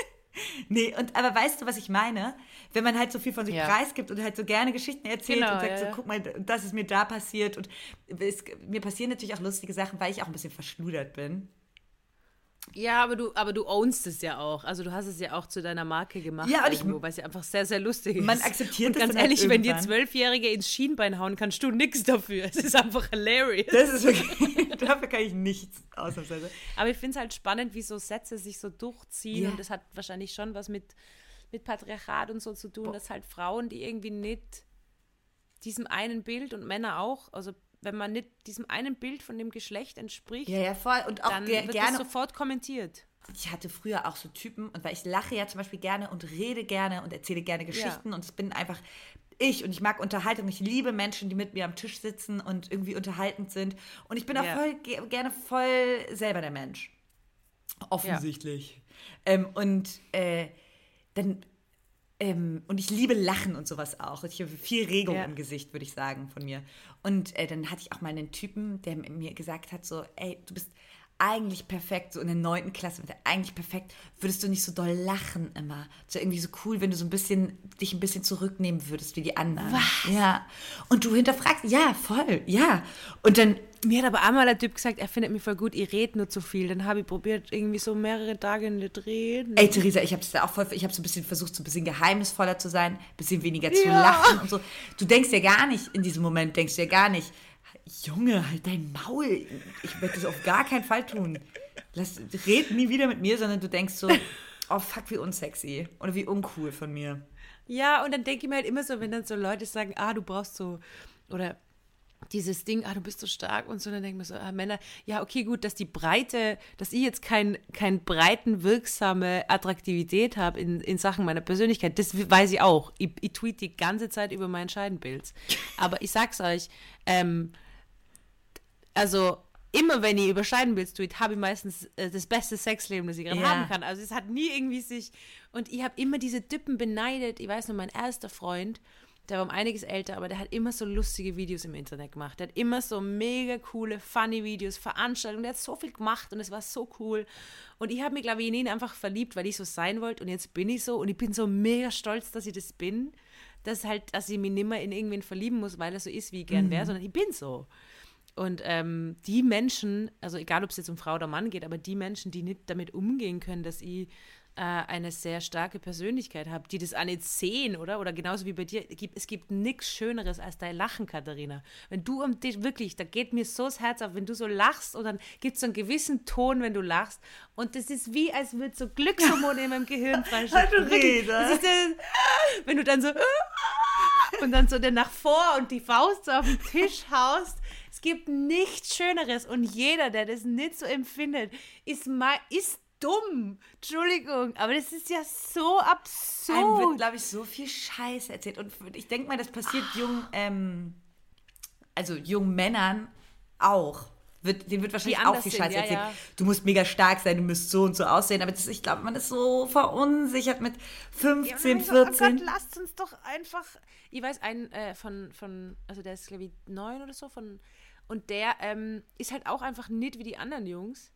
nee, und aber weißt du, was ich meine? Wenn man halt so viel von sich ja. preisgibt und halt so gerne Geschichten erzählt genau, und sagt ja, so, guck mal, das ist mir da passiert und es, mir passieren natürlich auch lustige Sachen, weil ich auch ein bisschen verschludert bin. Ja, aber du, aber du ownst es ja auch. Also du hast es ja auch zu deiner Marke gemacht. Ja, und irgendwo, weil es ja einfach sehr, sehr lustig ist. Man akzeptiert und ganz halt ehrlich, halt wenn dir Zwölfjährige ins Schienbein hauen, kannst du nichts dafür. Es ist einfach hilarious. Das ist wirklich, dafür kann ich nichts ausnahmsweise. Aber ich finde es halt spannend, wie so Sätze sich so durchziehen. Ja. Und das hat wahrscheinlich schon was mit, mit Patriarchat und so zu tun, Boah. dass halt Frauen, die irgendwie nicht diesem einen Bild und Männer auch, also wenn man nicht diesem einen Bild von dem Geschlecht entspricht, ja, ja, voll. Und auch dann ge wird gerne sofort kommentiert. Ich hatte früher auch so Typen, und weil ich lache ja zum Beispiel gerne und rede gerne und erzähle gerne Geschichten ja. und ich bin einfach ich und ich mag Unterhaltung. Ich liebe Menschen, die mit mir am Tisch sitzen und irgendwie unterhaltend sind. Und ich bin auch ja. voll gerne voll selber der Mensch. Offensichtlich. Ja. Ähm, und äh, dann ähm, und ich liebe Lachen und sowas auch. Ich habe viel Regung ja. im Gesicht, würde ich sagen, von mir. Und äh, dann hatte ich auch mal einen Typen, der mir gesagt hat: so, ey, du bist eigentlich perfekt, so in der neunten Klasse, eigentlich perfekt, würdest du nicht so doll lachen immer. So irgendwie so cool, wenn du so ein bisschen, dich ein bisschen zurücknehmen würdest wie die anderen. Was? Ja. Und du hinterfragst, ja, voll, ja. Und dann. Mir hat aber einmal der Typ gesagt, er findet mich voll gut, ich rede nur zu viel. Dann habe ich probiert, irgendwie so mehrere Tage nicht reden. Ey, Theresa, ich habe das auch voll, ich habe so ein bisschen versucht, so ein bisschen geheimnisvoller zu sein, ein bisschen weniger zu ja. lachen und so. Du denkst ja gar nicht, in diesem Moment denkst du ja gar nicht, Junge, halt dein Maul. Ich werde das auf gar keinen Fall tun. Lass, red nie wieder mit mir, sondern du denkst so, oh fuck, wie unsexy. Oder wie uncool von mir. Ja, und dann denke ich mir halt immer so, wenn dann so Leute sagen, ah, du brauchst so, oder dieses Ding, ah, du bist so stark und so, dann denke ich mir so, ah, Männer, ja, okay, gut, dass die Breite, dass ich jetzt kein, kein breiten, wirksame Attraktivität habe in, in Sachen meiner Persönlichkeit, das weiß ich auch. Ich, ich tweet die ganze Zeit über mein Scheidenbild. Aber ich sag's euch, ähm, also immer wenn ich über Scheidenbild tweet, habe ich meistens äh, das beste Sexleben, das ich gerade ja. haben kann. Also es hat nie irgendwie sich und ich habe immer diese Typen beneidet. Ich weiß noch, mein erster Freund, der war um einiges älter, aber der hat immer so lustige Videos im Internet gemacht. Der hat immer so mega coole, funny Videos, Veranstaltungen. Der hat so viel gemacht und es war so cool. Und ich habe mich, glaube ich, in ihn einfach verliebt, weil ich so sein wollte. Und jetzt bin ich so und ich bin so mega stolz, dass ich das bin. Dass halt, dass ich mich nicht mehr in irgendwen verlieben muss, weil er so ist, wie ich gern wäre, mhm. sondern ich bin so. Und ähm, die Menschen, also egal ob es jetzt um Frau oder Mann geht, aber die Menschen, die nicht damit umgehen können, dass ich eine sehr starke Persönlichkeit habe, die das auch nicht sehen, oder? Oder genauso wie bei dir, es gibt nichts Schöneres als dein Lachen, Katharina. Wenn du um dich, wirklich, da geht mir so das Herz auf, wenn du so lachst und dann gibt es so einen gewissen Ton, wenn du lachst. Und das ist wie, als würde so Glückshormone in meinem Gehirn freischalten. wenn du dann so und dann so den nach vor und die Faust so auf den Tisch haust gibt nichts Schöneres und jeder, der das nicht so empfindet, ist, mal, ist dumm. Entschuldigung, aber das ist ja so absurd. Einem wird, glaube ich, so viel Scheiße erzählt. Und ich denke mal, das passiert Ach. jungen, ähm, also jungen Männern auch. Wird, denen wird wahrscheinlich auch viel Scheiße ja, erzählt. Ja. Du musst mega stark sein, du musst so und so aussehen. Aber das, ich glaube, man ist so verunsichert mit 15, ja, 14. Oh Gott, lasst uns doch einfach. Ich weiß, einen äh, von, von, also der ist, glaube ich, neun oder so, von und der ähm, ist halt auch einfach nicht wie die anderen Jungs.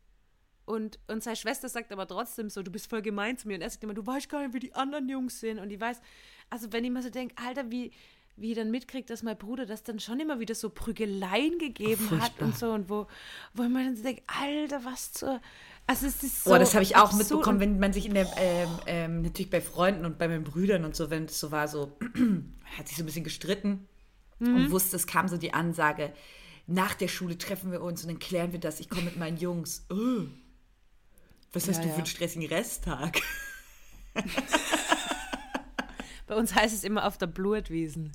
Und, und seine Schwester sagt aber trotzdem so, du bist voll gemein zu mir. Und er sagt immer, du weißt gar nicht, wie die anderen Jungs sind. Und ich weiß, also wenn ich mal so denke, Alter, wie, wie ich dann mitkriegt, dass mein Bruder das dann schon immer wieder so Prügeleien gegeben oh, hat und so. Und wo, wo man dann so denkt, Alter, was zur... Also es ist so. Oh, das habe ich auch mitbekommen, wenn man sich in der, ähm, ähm, natürlich bei Freunden und bei meinen Brüdern und so, wenn es so war, so, hat sich so ein bisschen gestritten mhm. und wusste, es kam so die Ansage, nach der Schule treffen wir uns und dann klären wir das. Ich komme mit meinen Jungs. Oh, was hast ja, du für einen stressigen Resttag? Bei uns heißt es immer auf der Blutwiesen.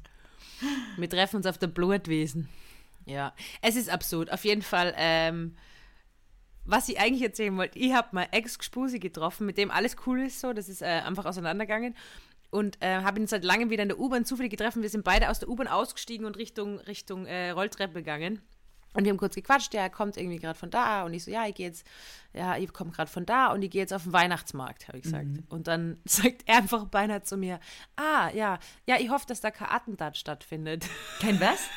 Wir treffen uns auf der Blutwiesen. Ja, es ist absurd. Auf jeden Fall, ähm, was ich eigentlich erzählen wollte, ich habe mal Ex-Gspusi getroffen, mit dem alles cool ist so, das ist äh, einfach auseinandergegangen und äh, habe ihn seit langem wieder in der U-Bahn zufällig getroffen. Wir sind beide aus der U-Bahn ausgestiegen und Richtung, Richtung äh, Rolltreppe gegangen. Und wir haben kurz gequatscht, ja, er kommt irgendwie gerade von da. Und ich so, ja, ich gehe jetzt, ja, ich komme gerade von da und ich gehe jetzt auf den Weihnachtsmarkt, habe ich gesagt. Mhm. Und dann sagt er einfach beinahe zu mir, ah, ja, ja, ich hoffe, dass da kein Attentat stattfindet. Kein was?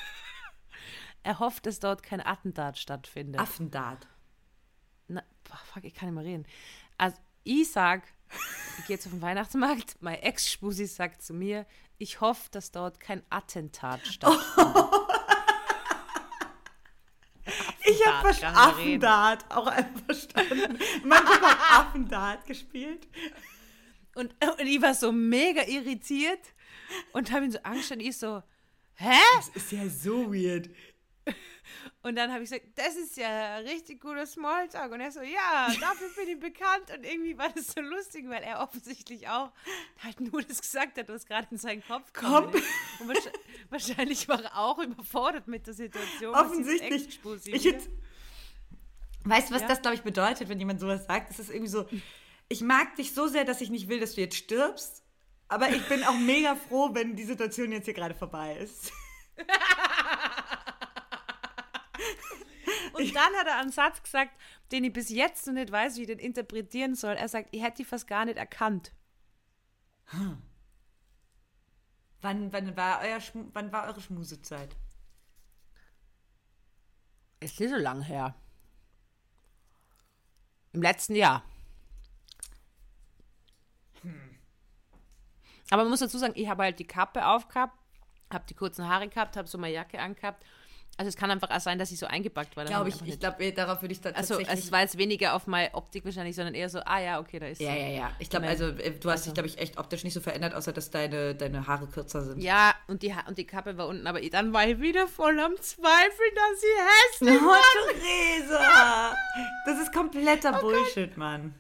Er hofft, dass dort kein Attentat stattfindet. Affendat. Na, fuck, ich kann nicht mehr reden. Also, ich sag, ich gehe jetzt auf den Weihnachtsmarkt, mein Ex-Spusi sagt zu mir, ich hoffe, dass dort kein Attentat stattfindet. Ich habe. Affendat auch einfach verstanden. Manche haben Affendat gespielt. Und, und ich war so mega irritiert und habe ihn so angeschaut und ich so, hä? Das ist ja so weird. Und dann habe ich gesagt, das ist ja richtig guter Smalltalk. Und er so, ja, dafür bin ich bekannt. Und irgendwie war das so lustig, weil er offensichtlich auch halt nur das gesagt hat, was gerade in seinen Kopf Komm. kommt. Und wahrsch- wahrscheinlich war er auch überfordert mit der Situation. Offensichtlich. Ich jetzt, weißt du, was Ja. das, glaube ich, bedeutet, wenn jemand sowas sagt? Es ist irgendwie so, ich mag dich so sehr, dass ich nicht will, dass du jetzt stirbst. Aber ich bin auch mega froh, wenn die Situation jetzt hier gerade vorbei ist. Und dann hat er einen Satz gesagt, den ich bis jetzt noch nicht weiß, wie ich den interpretieren soll. Er sagt, ich hätte die fast gar nicht erkannt. Wann, wann, war, euer wann war eure Schmusezeit? Ist nicht so lang her. Im letzten Jahr. Aber man muss dazu sagen, ich habe halt die Kappe aufgehabt, habe die kurzen Haare gehabt, habe so meine Jacke angehabt. Also es kann einfach auch sein, dass ich so eingepackt war. Glaube ich, ich glaube, darauf würde ich da Also tatsächlich... es war jetzt weniger auf meine Optik wahrscheinlich, sondern eher so, ah ja, okay, da ist ja, so. ja, ja. Ich glaube, Genau. also äh, du hast dich, glaube ich, echt optisch nicht so verändert, außer dass deine, deine Haare kürzer sind. Ja, und die, Ha- und die Kappe war unten, aber dann war ich wieder voll am Zweifeln, dass sie hässlich Oh, Theresa! Das ist kompletter Oh Bullshit, Mann.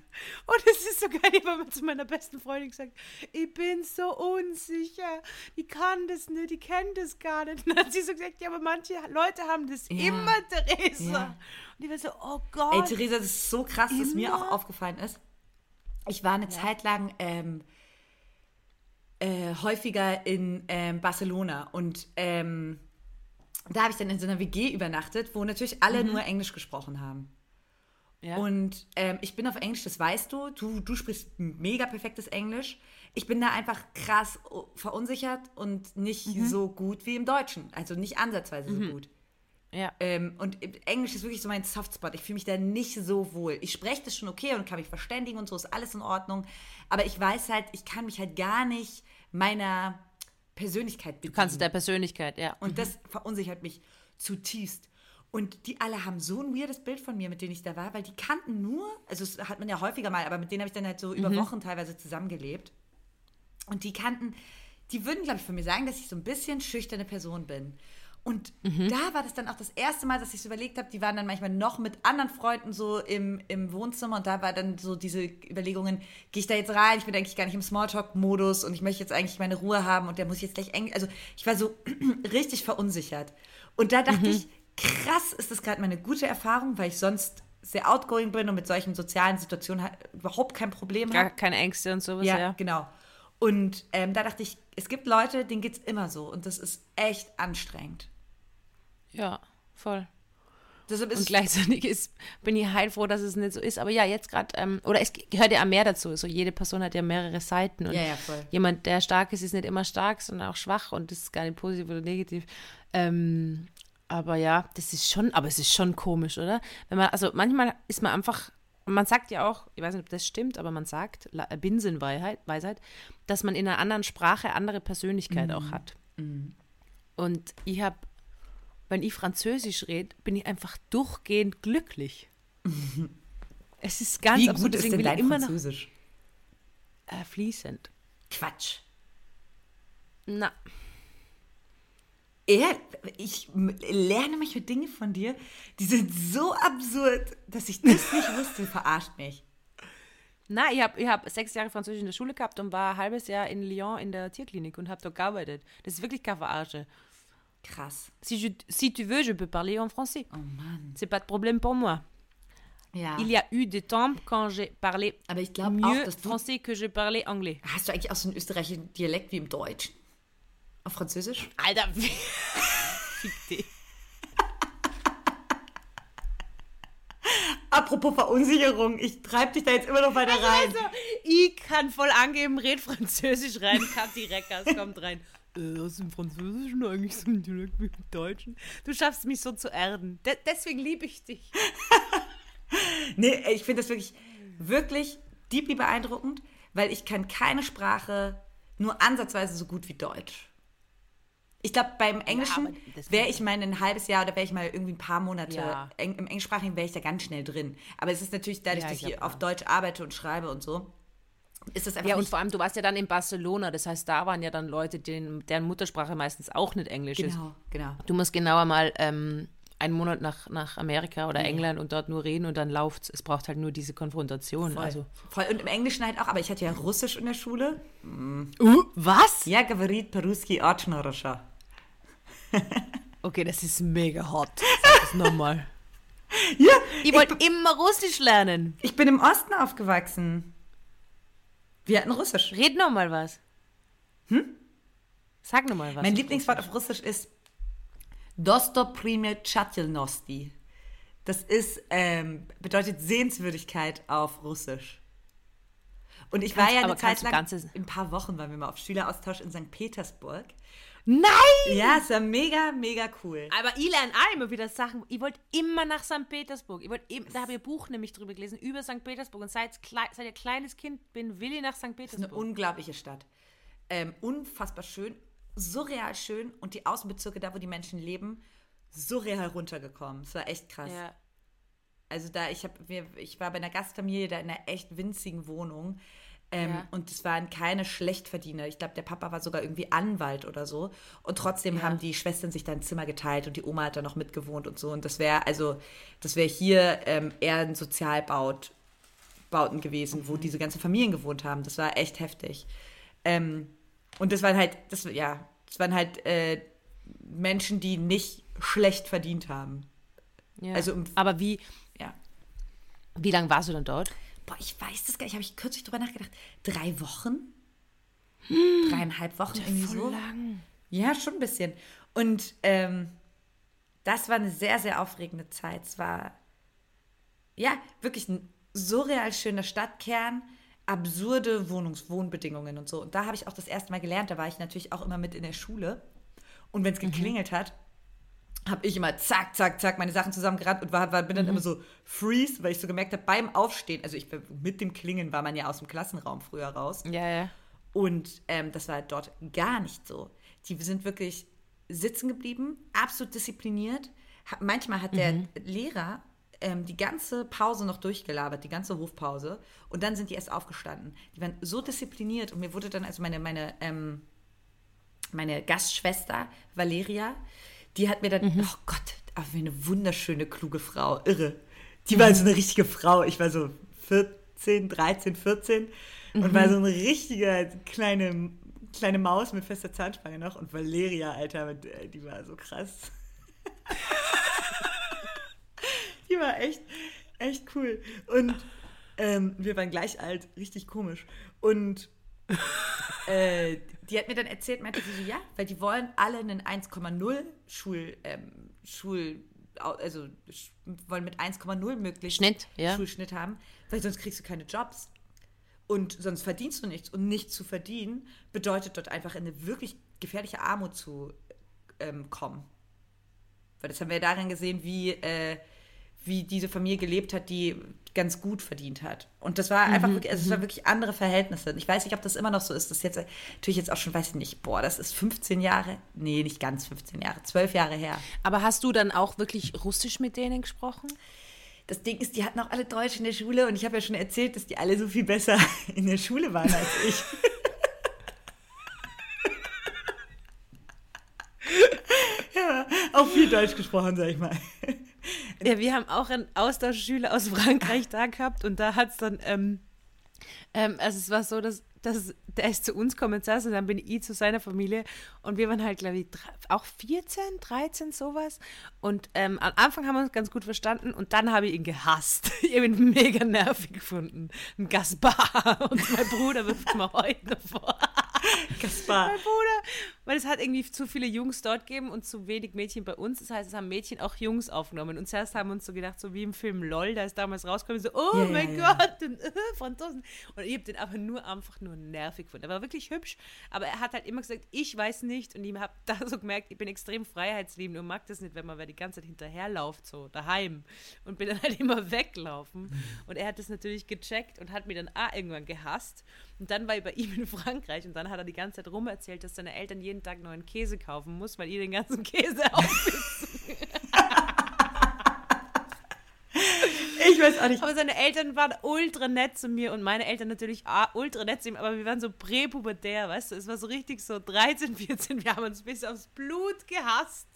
Und es ist so geil, habe mal zu meiner besten Freundin gesagt, ich bin so unsicher, ich kann das nicht, ich kenne das gar nicht. Und dann hat sie so gesagt, ja, aber manche Leute haben das Ja. immer, Theresa. Ja. Und ich war so, oh Gott. Ey, Theresa, das ist so krass, dass mir Immer? auch aufgefallen ist. Ich war eine Zeit lang ähm, äh, häufiger in ähm, Barcelona und ähm, da habe ich dann in so einer WG übernachtet, wo natürlich alle nur Englisch gesprochen haben. Ja. Und ähm, ich bin auf Englisch, das weißt du. du. Du sprichst mega perfektes Englisch. Ich bin da einfach krass verunsichert und nicht so gut wie im Deutschen. Also nicht ansatzweise so gut. ja. Ähm, und Englisch ist wirklich so mein Softspot. Ich fühle mich da nicht so wohl. Ich spreche das schon okay und kann mich verständigen und so, ist alles in Ordnung. Aber ich weiß halt, ich kann mich halt gar nicht meiner Persönlichkeit bedienen. Du kannst der Persönlichkeit, ja. Und das verunsichert mich zutiefst. Und die alle haben so ein weirdes Bild von mir, mit denen ich da war, weil die kannten nur, also das hat man ja häufiger mal, aber mit denen habe ich dann halt so über Wochen teilweise zusammengelebt. Und die kannten, die würden, glaube ich, von mir sagen, dass ich so ein bisschen schüchterne Person bin. Und da war das dann auch das erste Mal, dass ich so überlegt habe, die waren dann manchmal noch mit anderen Freunden so im, im Wohnzimmer und da war dann so diese Überlegungen, gehe ich da jetzt rein, ich bin eigentlich gar nicht im Smalltalk-Modus und ich möchte jetzt eigentlich meine Ruhe haben und der muss jetzt gleich eng, also ich war so richtig verunsichert. Und da dachte ich, krass, ist das gerade meine gute Erfahrung, weil ich sonst sehr outgoing bin und mit solchen sozialen Situationen überhaupt kein Problem habe. Gar keine Ängste und sowas, Ja, ja. genau. Und ähm, da dachte ich, es gibt Leute, denen geht es immer so. Und das ist echt anstrengend. Ja, voll. Deshalb ist Und gleichzeitig ist, bin ich heilfroh, dass es nicht so ist. Aber ja, jetzt gerade, ähm, oder es gehört ja auch mehr dazu. So jede Person hat ja mehrere Seiten. Und Ja, ja, voll. jemand, der stark ist, ist nicht immer stark, sondern auch schwach. Und das ist gar nicht positiv oder negativ. Ähm, aber ja, das ist schon, aber es ist schon komisch, oder? Wenn man, also manchmal ist man einfach, man sagt ja auch, ich weiß nicht, ob das stimmt, aber man sagt, Binsenweisheit, Weisheit, dass man in einer anderen Sprache andere Persönlichkeit auch hat. Und ich habe wenn ich Französisch rede, bin ich einfach durchgehend glücklich. es ist ganz Wie absurd, gut ist denn dein immer noch Französisch? äh, fließend. Quatsch. Na, Er, ich lerne manchmal Dinge von dir, die sind so absurd, dass ich das nicht wusste. Verarscht mich. na ich habe ich hab sechs Jahre Französisch in der Schule gehabt und war ein halbes Jahr in Lyon in der Tierklinik und habe dort gearbeitet. Das ist wirklich keine Verarsche. Krass. Si, je, si tu veux, je peux parler en français. Oh Mann. C'est pas de problème pour moi. Ja. Il y a eu des temps quand j'ai parlé Aber ich mieux auch, dass du. français que je parlais anglais. Hast du eigentlich auch so einen österreichischen Dialekt wie im Deutschen? Auf Französisch? Alter, fick dich. apropos Verunsicherung, ich treibe dich da jetzt immer noch weiter rein. Also, ich kann voll angeben, red Französisch rein, Kathi Reckers kommt rein. Äh, aus dem Französischen eigentlich so direkt wie im Deutschen. Du schaffst mich so zu erden. De deswegen liebe ich dich. nee, ich finde das wirklich, wirklich deeply beeindruckend, weil ich kann keine Sprache nur ansatzweise so gut wie Deutsch. Ich glaube, beim Englischen aber das- wäre ich mal ein halbes Jahr oder wäre ich mal irgendwie ein paar Monate Ja. eng, im Englischsprachigen wäre ich da ganz schnell drin. Aber es ist natürlich dadurch, Ja, dass ich ich hier glaub auf auch. Deutsch arbeite und schreibe und so, ist das einfach Ja, und nicht vor allem, du warst ja dann in Barcelona, das heißt, da waren ja dann Leute, denen, deren Muttersprache meistens auch nicht Englisch ist. genau, genau. Du musst genauer mal ähm, einen Monat nach, nach Amerika oder England und dort nur reden und dann läuft's. Es braucht halt nur diese Konfrontation. Voll. Also. Voll. Und im Englischen halt auch, aber ich hatte ja Russisch in der Schule. Uh, was? Ja, говорит по-русски очень хорошо. Okay, das ist mega hot. Sag das nochmal. Ja, Ich wollte immer Russisch lernen. ich bin im Osten aufgewachsen. Wir hatten Russisch. Red nochmal was. Hm? Sag nochmal was. Mein Lieblingswort auf Russisch ist Dosto prime chatelnosti. Das ist, ähm, bedeutet Sehenswürdigkeit auf Russisch. Und ich war Kannst- ja aber eine Zeit lang, ein paar Wochen waren wir mal auf Schüleraustausch in St. Petersburg. Nein! Ja, es war mega, mega cool. Aber ich lerne auch immer wieder Sachen. Ich wollte immer nach St. Petersburg. Ich wollte da habe ich ein Buch nämlich drüber gelesen, über St. Petersburg. Und seit, seit ich ein kleines Kind bin, will ich nach St. Das ist eine Petersburg. unglaubliche Stadt. Ähm, unfassbar schön, surreal schön und die Außenbezirke, da wo die Menschen leben, surreal runtergekommen. Es war echt krass. Ja. Also da, ich, hab, wir, ich war bei einer Gastfamilie da in einer echt winzigen Wohnung. Ähm, Ja. Und es waren keine Schlechtverdiener. Ich glaube, der Papa war sogar irgendwie Anwalt oder so. Und trotzdem Ja. haben die Schwestern sich da ein Zimmer geteilt und die Oma hat da noch mitgewohnt und so. Und das wäre, also, das wäre hier ähm, eher ein Sozialbaut, Bauten gewesen, Mhm. wo diese ganzen Familien gewohnt haben. Das war echt heftig. Ähm, und das waren halt, das, ja, das waren halt äh, Menschen, die nicht schlecht verdient haben. Ja. Also Aber wie, Ja. wie lange warst du dann dort? Boah, ich weiß das gar nicht. Habe ich kürzlich drüber nachgedacht. Drei Wochen? Dreieinhalb Wochen irgendwie so. lang. Ja, schon ein bisschen. Und ähm, das war eine sehr, sehr aufregende Zeit. Es war, ja, wirklich ein surreal schöner Stadtkern, absurde Wohnungs Wohnbedingungen und so. Und da habe ich auch das erste Mal gelernt. Da war ich natürlich auch immer mit in der Schule. Und wenn es geklingelt hat, habe ich immer zack, zack, zack meine Sachen zusammengerannt und war, war, bin dann immer so freeze, weil ich so gemerkt habe, beim Aufstehen, also ich mit dem Klingeln war man ja aus dem Klassenraum früher raus. Ja, ja. Und ähm, das war dort gar nicht so. Die sind wirklich sitzen geblieben, absolut diszipliniert. Manchmal hat der Lehrer ähm, die ganze Pause noch durchgelabert, die ganze Hofpause. Und dann sind die erst aufgestanden. Die waren so diszipliniert und mir wurde dann, also meine, meine, ähm, meine Gastschwester Valeria, die hat mir dann, oh Gott, aber wie eine wunderschöne, kluge Frau, irre. Die war so eine richtige Frau. Ich war so 14, 13, 14 und war so eine richtige kleine, kleine Maus mit fester Zahnspange noch. Und Valeria, Alter, äh, die war so krass. die war echt, echt cool. Und ähm, wir waren gleich alt, richtig komisch. Und äh, die hat mir dann erzählt, meinte sie so, ja, weil die wollen alle einen 1,0 Schul, ähm, Schul, also wollen mit 1,0 möglichst Schnitt, ja. Schulschnitt haben, weil sonst kriegst du keine Jobs. Und sonst verdienst du nichts. Und nichts zu verdienen bedeutet dort einfach in eine wirklich gefährliche Armut zu ähm, kommen. Weil das haben wir ja daran gesehen, wie, äh, wie diese Familie gelebt hat, die ganz gut verdient hat. Und das war einfach wirklich, also es war wirklich andere Verhältnisse. Ich weiß nicht, ob das immer noch so ist. Das ist jetzt natürlich jetzt auch schon, weiß ich nicht, boah, das ist 15 Jahre, nee, nicht ganz 15 Jahre, 12 Jahre her. Aber hast du dann auch wirklich Russisch mit denen gesprochen? Das Ding ist, die hatten auch alle Deutsch in der Schule und ich habe ja schon erzählt, dass die alle so viel besser in der Schule waren als ich. ja, auch viel Deutsch gesprochen, sag ich mal. Ja, wir haben auch einen Austauschschüler aus Frankreich da gehabt und da hat es dann, ähm, ähm, also es war so, dass, dass der ist zu uns gekommen saß und dann bin ich zu seiner Familie und wir waren halt, glaube ich, auch 14, 13, sowas. Und ähm, am Anfang haben wir uns ganz gut verstanden und dann habe ich ihn gehasst. Ich habe ihn mega nervig gefunden. Ein Gaspar und mein Bruder wirft mir heute vor. Kaspar. Mein Bruder, weil es hat irgendwie zu viele Jungs dort gegeben und zu wenig Mädchen bei uns. Das heißt, es haben Mädchen auch Jungs aufgenommen. Und zuerst haben wir uns so gedacht, so wie im Film LOL, da ist damals rausgekommen, so, oh Ja, mein ja, Gott, und, äh, Franzosen. Und ich habe den aber nur einfach nur nervig gefunden. Er war wirklich hübsch, aber er hat halt immer gesagt, ich weiß nicht. Und ich habe da so gemerkt, ich bin extrem freiheitsliebend und mag das nicht, wenn man wer die ganze Zeit hinterherläuft, so daheim. Und bin dann halt immer weglaufen. Und er hat das natürlich gecheckt und hat mir dann auch irgendwann gehasst. Und dann war ich bei ihm in Frankreich und dann hat er die ganze Zeit rum erzählt, dass seine Eltern jeden Tag neuen Käse kaufen muss, weil ihr den ganzen Käse aufisst. Ich weiß auch nicht. Aber seine Eltern waren ultra nett zu mir und meine Eltern natürlich ultra nett zu ihm, aber wir waren so präpubertär, weißt du, es war so richtig so 13, 14, wir haben uns bis aufs Blut gehasst.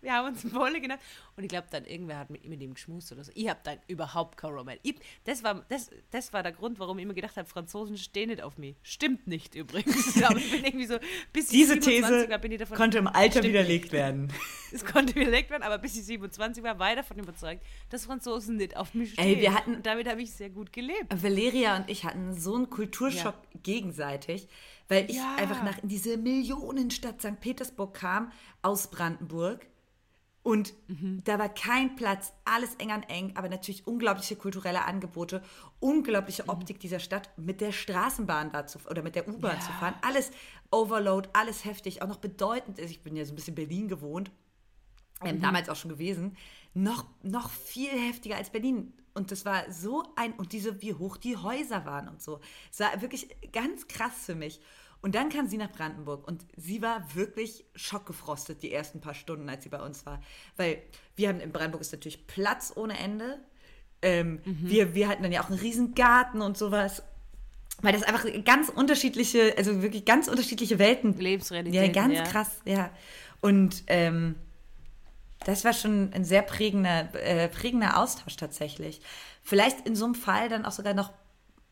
Wir haben uns voll genannt. Und ich glaube, dann irgendwer hat mit, mit ihm geschmust oder so. Ich habe dann überhaupt kein Roman. Ich, das, war, das, das war der Grund, warum ich immer gedacht habe, Franzosen stehen nicht auf mich. Stimmt nicht übrigens. Aber ich bin irgendwie so, bis ich Diese 27 These war, bin ich davon konnte im Alter widerlegt werden. es konnte widerlegt werden, aber bis ich 27 war, war ich davon überzeugt, dass Franzosen nicht auf mich stehen. Ey, wir hatten- und damit habe ich sehr gut gelebt. Valeria und ich hatten so einen Kulturschock gegenseitig, weil ich Ja. einfach nach in diese Millionenstadt St. Petersburg kam aus Brandenburg. Und Mhm. da war kein Platz, alles eng an eng, aber natürlich unglaubliche kulturelle Angebote, unglaubliche Mhm. Optik dieser Stadt, mit der Straßenbahn da zu, oder mit der U-Bahn zu fahren. Alles Overload, alles heftig, auch noch bedeutend ist. Ich bin ja so ein bisschen Berlin gewohnt, Mhm. ähm, damals auch schon gewesen, noch, noch viel heftiger als Berlin. Und das war so ein, und diese, wie hoch die Häuser waren und so. Es war wirklich ganz krass für mich. Und dann kam sie nach Brandenburg und sie war wirklich schockgefrostet die ersten paar Stunden, als sie bei uns war. Weil wir haben in Brandenburg ist natürlich Platz ohne Ende. Ähm, wir, wir hatten dann ja auch einen riesen Garten und sowas. Weil das einfach ganz unterschiedliche, also wirklich ganz unterschiedliche Welten Lebensrealitäten, Ja, ganz ja. krass, ja. Und ähm, das war schon ein sehr prägender, äh, prägender Austausch tatsächlich. Vielleicht in so einem Fall dann auch sogar noch,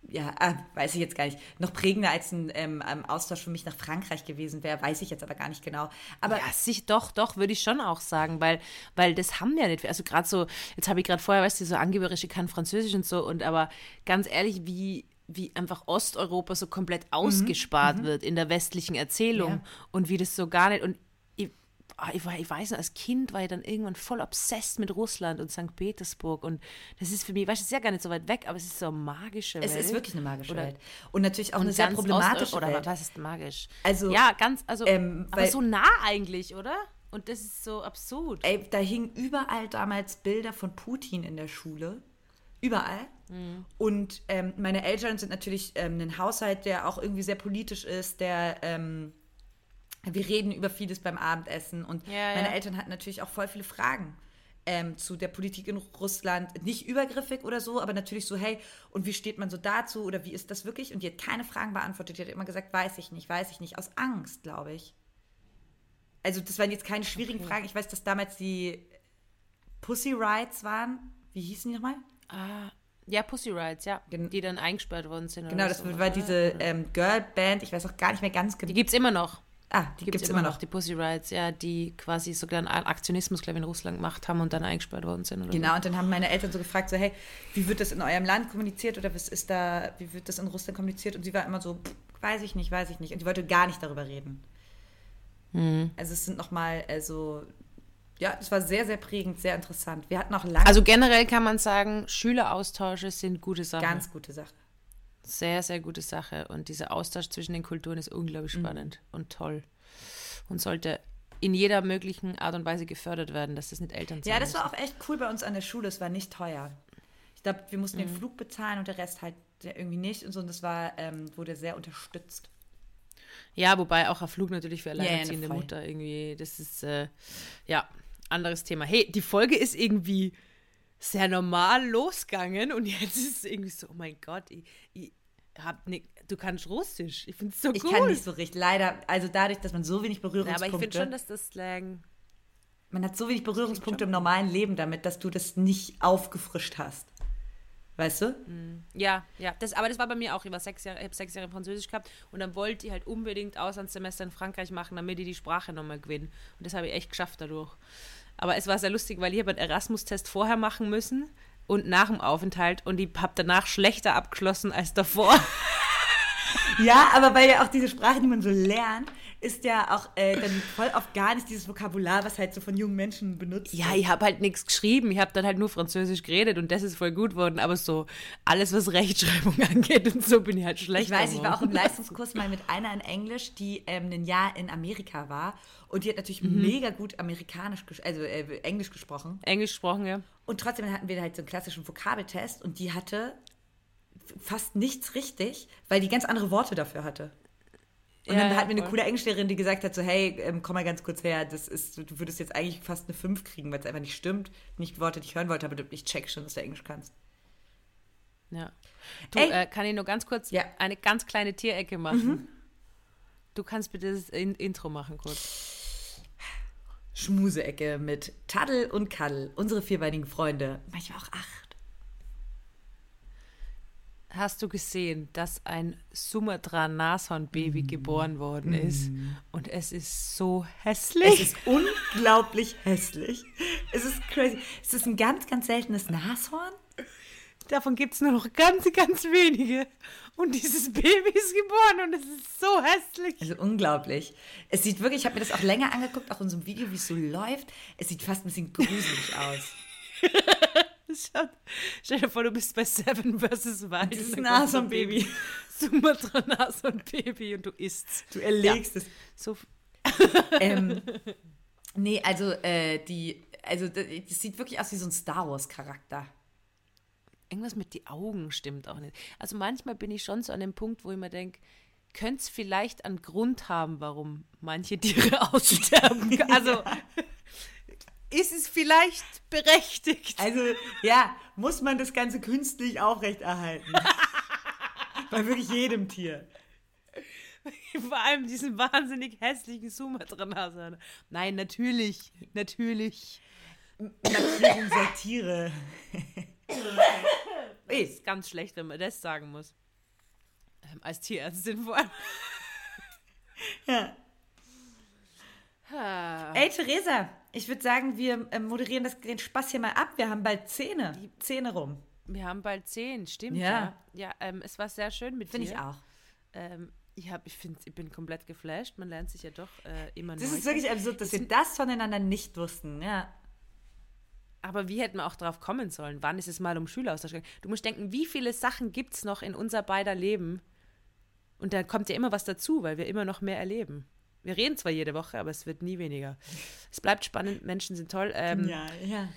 ja, ah, weiß ich jetzt gar nicht, noch prägender als ein ähm, Austausch für mich nach Frankreich gewesen wäre, weiß ich jetzt aber gar nicht genau. Aber Ja, sich doch, doch, würde ich schon auch sagen, weil, weil das haben ja nicht. Also gerade so, jetzt habe ich gerade vorher, weißt du, so angeberisch, ich kann Französisch und so, und aber ganz ehrlich, wie, wie einfach Osteuropa so komplett ausgespart wird in der westlichen Erzählung Ja. und wie das so gar nicht. Und ich, ah, ich, war, ich weiß noch, als Kind war ich dann irgendwann voll obsessed mit Russland und St. Petersburg. Und das ist für mich, weißt du, es ist ja gar nicht so weit weg, aber es ist so eine magische es Welt. ist wirklich eine magische Oder- Welt. Und natürlich auch und eine sehr problematische Osteu- oder Welt. was ist magisch? Also, ja, ganz, also, ähm, aber weil- so nah eigentlich, oder? Und das ist so absurd. Ey, da hingen überall damals Bilder von Putin in der Schule. Überall. Mhm. Und ähm, meine Eltern sind natürlich ähm, ein Haushalt, der auch irgendwie sehr politisch ist, der ähm, wir reden über vieles beim Abendessen und Ja, meine ja. Eltern hatten natürlich auch voll viele Fragen ähm, zu der Politik in Russland. Nicht übergriffig oder so, aber natürlich so, hey, und wie steht man so dazu oder wie ist das wirklich? Und die hat keine Fragen beantwortet. Die hat immer gesagt, weiß ich nicht, weiß ich nicht, aus Angst, glaube ich. Also das waren jetzt keine schwierigen Fragen. Ich weiß, dass damals die Pussy Rides waren. Wie hießen die nochmal? Ah, ja, Pussy Rides, ja. Gen- die dann eingesperrt worden sind. Genau, das so, war oder? diese ähm, Girl-Band. Ich weiß auch gar nicht mehr ganz genau. Die gibt es immer noch. Ah, die gibt es immer noch. Die Pussy Rides, ja, die quasi sogar einen Aktionismus, glaube ich, in Russland gemacht haben und dann eingesperrt worden sind. Genau, und dann haben meine Eltern so gefragt, so, hey, wie wird das in eurem Land kommuniziert oder was ist da, wie wird das in Russland kommuniziert? Und sie war immer so, weiß ich nicht, weiß ich nicht. Und die wollte gar nicht darüber reden. Mhm. Also es sind nochmal, also, ja, es war sehr, sehr prägend, sehr interessant. Wir hatten auch lange Also generell kann man sagen, Schüleraustausche sind gute Sachen. ganz gute Sache. Sehr, sehr gute Sache. Und dieser Austausch zwischen den Kulturen ist unglaublich Mhm. spannend und toll. Und sollte in jeder möglichen Art und Weise gefördert werden, dass das nicht Eltern Ja, zahlen das war müssen. auch echt cool bei uns an der Schule. Es war nicht teuer. Ich glaube, wir mussten Mhm. den Flug bezahlen und der Rest halt irgendwie nicht und so. Und das war, ähm, wurde sehr unterstützt. Ja, wobei auch ein Flug natürlich für ja, ne, alleinerziehende voll. Mutter irgendwie, das ist, äh, ja, anderes Thema. Hey, die Folge ist irgendwie sehr normal losgegangen und jetzt ist es irgendwie so, oh mein Gott, ich, ich hab ne, du kannst Russisch. Ich finde es so Ich cool. kann nicht so richtig, leider. Also dadurch, dass man so wenig ja, Berührungspunkte aber ich finde schon, dass das Slang Man hat so wenig Berührungspunkte im normalen Leben damit, dass du das nicht aufgefrischt hast. Weißt du? Ja, ja. Das, aber das war bei mir auch. Ich war sechs Jahre, ich habe sechs Jahre Französisch gehabt und dann wollte ich halt unbedingt Auslandssemester in Frankreich machen, damit ich die Sprache nochmal gewinne. Und das habe ich echt geschafft dadurch. Aber es war sehr lustig, weil ich habe einen Erasmus-Test vorher machen müssen und nach dem Aufenthalt und ich habe danach schlechter abgeschlossen als davor. Ja, aber weil ja auch diese Sprache, die man so lernt, ist ja auch äh, dann voll oft gar nicht dieses Vokabular, was halt so von jungen Menschen benutzt Ja, wird. ich habe halt nichts geschrieben. Ich habe dann halt nur Französisch geredet und das ist voll gut worden. Aber so alles, was Rechtschreibung angeht und so, bin ich halt schlecht. Ich weiß, ich war auch im Leistungskurs mal mit einer in Englisch, die ähm, ein Jahr in Amerika war. Und die hat natürlich mega gut amerikanisch, also äh, Englisch gesprochen. Englisch gesprochen, ja. Und trotzdem hatten wir halt so einen klassischen Vokabeltest und die hatte fast nichts richtig, weil die ganz andere Worte dafür hatte. Und Ja, dann hatten wir eine voll. coole Englischlehrerin, die gesagt hat so, hey, ähm, komm mal ganz kurz her, das ist, du würdest jetzt eigentlich fast eine 5 kriegen, weil es einfach nicht stimmt. Nicht Worte, die ich hören wollte, aber du- ich check schon, dass du Englisch kannst. ja. Du, äh, kann ich nur ganz kurz Ja. eine ganz kleine Tierecke machen? Du kannst bitte das in Intro machen kurz. Schmuseecke mit Taddel und Kaddel, unsere vierbeinigen Freunde, manchmal auch acht. Hast du gesehen, dass ein Sumatra-Nashorn-Baby geboren worden ist? Und es ist so Es hässlich. ist unglaublich hässlich. Es ist crazy. Es ist ein ganz, ganz seltenes Nashorn. Davon gibt es nur noch ganz, ganz wenige. Und dieses Baby ist geboren und es ist so hässlich. Also unglaublich. Es sieht wirklich, ich habe mir das auch länger angeguckt, auch in so einem Video, wie es so läuft. Es sieht fast ein bisschen gruselig aus. Stell dir vor, du bist bei Seven vs. Wild. Kommt so ein Nashornbaby. Sumatra-Nashorn-Baby und du isst. Du erlegst es. So, Ähm, nee, also äh, die, also das das sieht wirklich aus wie so ein Star Wars Charakter. irgendwas mit die Augen stimmt auch nicht. Also manchmal bin ich schon so an dem Punkt, wo ich mir denke, könnte es vielleicht einen Grund haben, warum manche Tiere aussterben. Also ist es vielleicht berechtigt? Also ja, muss man das Ganze künstlich aufrechterhalten. Bei wirklich jedem Tier. Vor allem diesen wahnsinnig hässlichen Sumatra-Nashörner. Nein, natürlich, natürlich. Natürlich Satire. Ey, Ist ganz schlecht, wenn man das sagen muss. Ähm, als Tierärztin vor allem. ja. Ey, Theresa, ich würde sagen, wir ähm, moderieren das, den Spaß hier mal ab. Wir haben bald Zähne. Zähne rum. Wir haben bald zehn, stimmt Ja. ja. Ja, ähm, es war sehr schön mit Finde dir. ich auch. Ähm, ich, hab, ich, find, ich bin komplett geflasht. Man lernt sich ja doch äh, immer Das neu ist wirklich absurd, dass wir das voneinander nicht wussten. Ja. Aber wie hätten wir auch drauf kommen sollen? Wann ist es mal um Schüleraustausch gegangen? Du musst denken, wie viele Sachen gibt es noch in unser beider Leben? Und da kommt ja immer was dazu, weil wir immer noch mehr erleben. Wir reden zwar jede Woche, aber es wird nie weniger. Es bleibt spannend, Menschen sind toll. Ähm, ja, ja.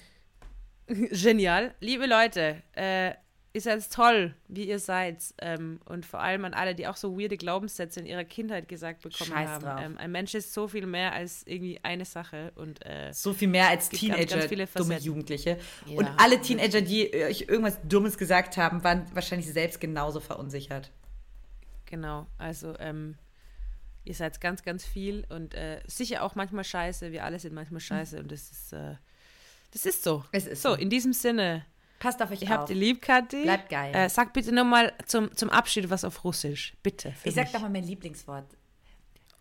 Genial. Liebe Leute, äh, ihr seid toll, wie ihr seid. Ähm, und vor allem an alle, die auch so weirde Glaubenssätze in ihrer Kindheit gesagt bekommen Scheiß haben. drauf. Ähm, ein Mensch ist so viel mehr als irgendwie eine Sache. Und äh, So viel mehr als ganz, Teenager, ganz viele dumme. Jugendliche. Ja. Und alle Teenager, die euch irgendwas Dummes gesagt haben, waren wahrscheinlich selbst genauso verunsichert. genau, also ähm, Ihr seid ganz, ganz viel und äh, sicher auch manchmal scheiße. Wir alle sind manchmal mhm. scheiße und das ist, äh, das ist so. Es ist so. so. In diesem Sinne. Passt auf euch ich auf. Habt ihr lieb, Kathi. Bleibt geil. Äh, sag bitte nochmal zum, zum Abschied was auf Russisch. Bitte. Ich sag doch mal mein Lieblingswort.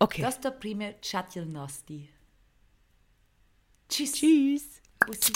Okay. Dosto prime chatilnosti. Tschüss. Tschüss. Bussi.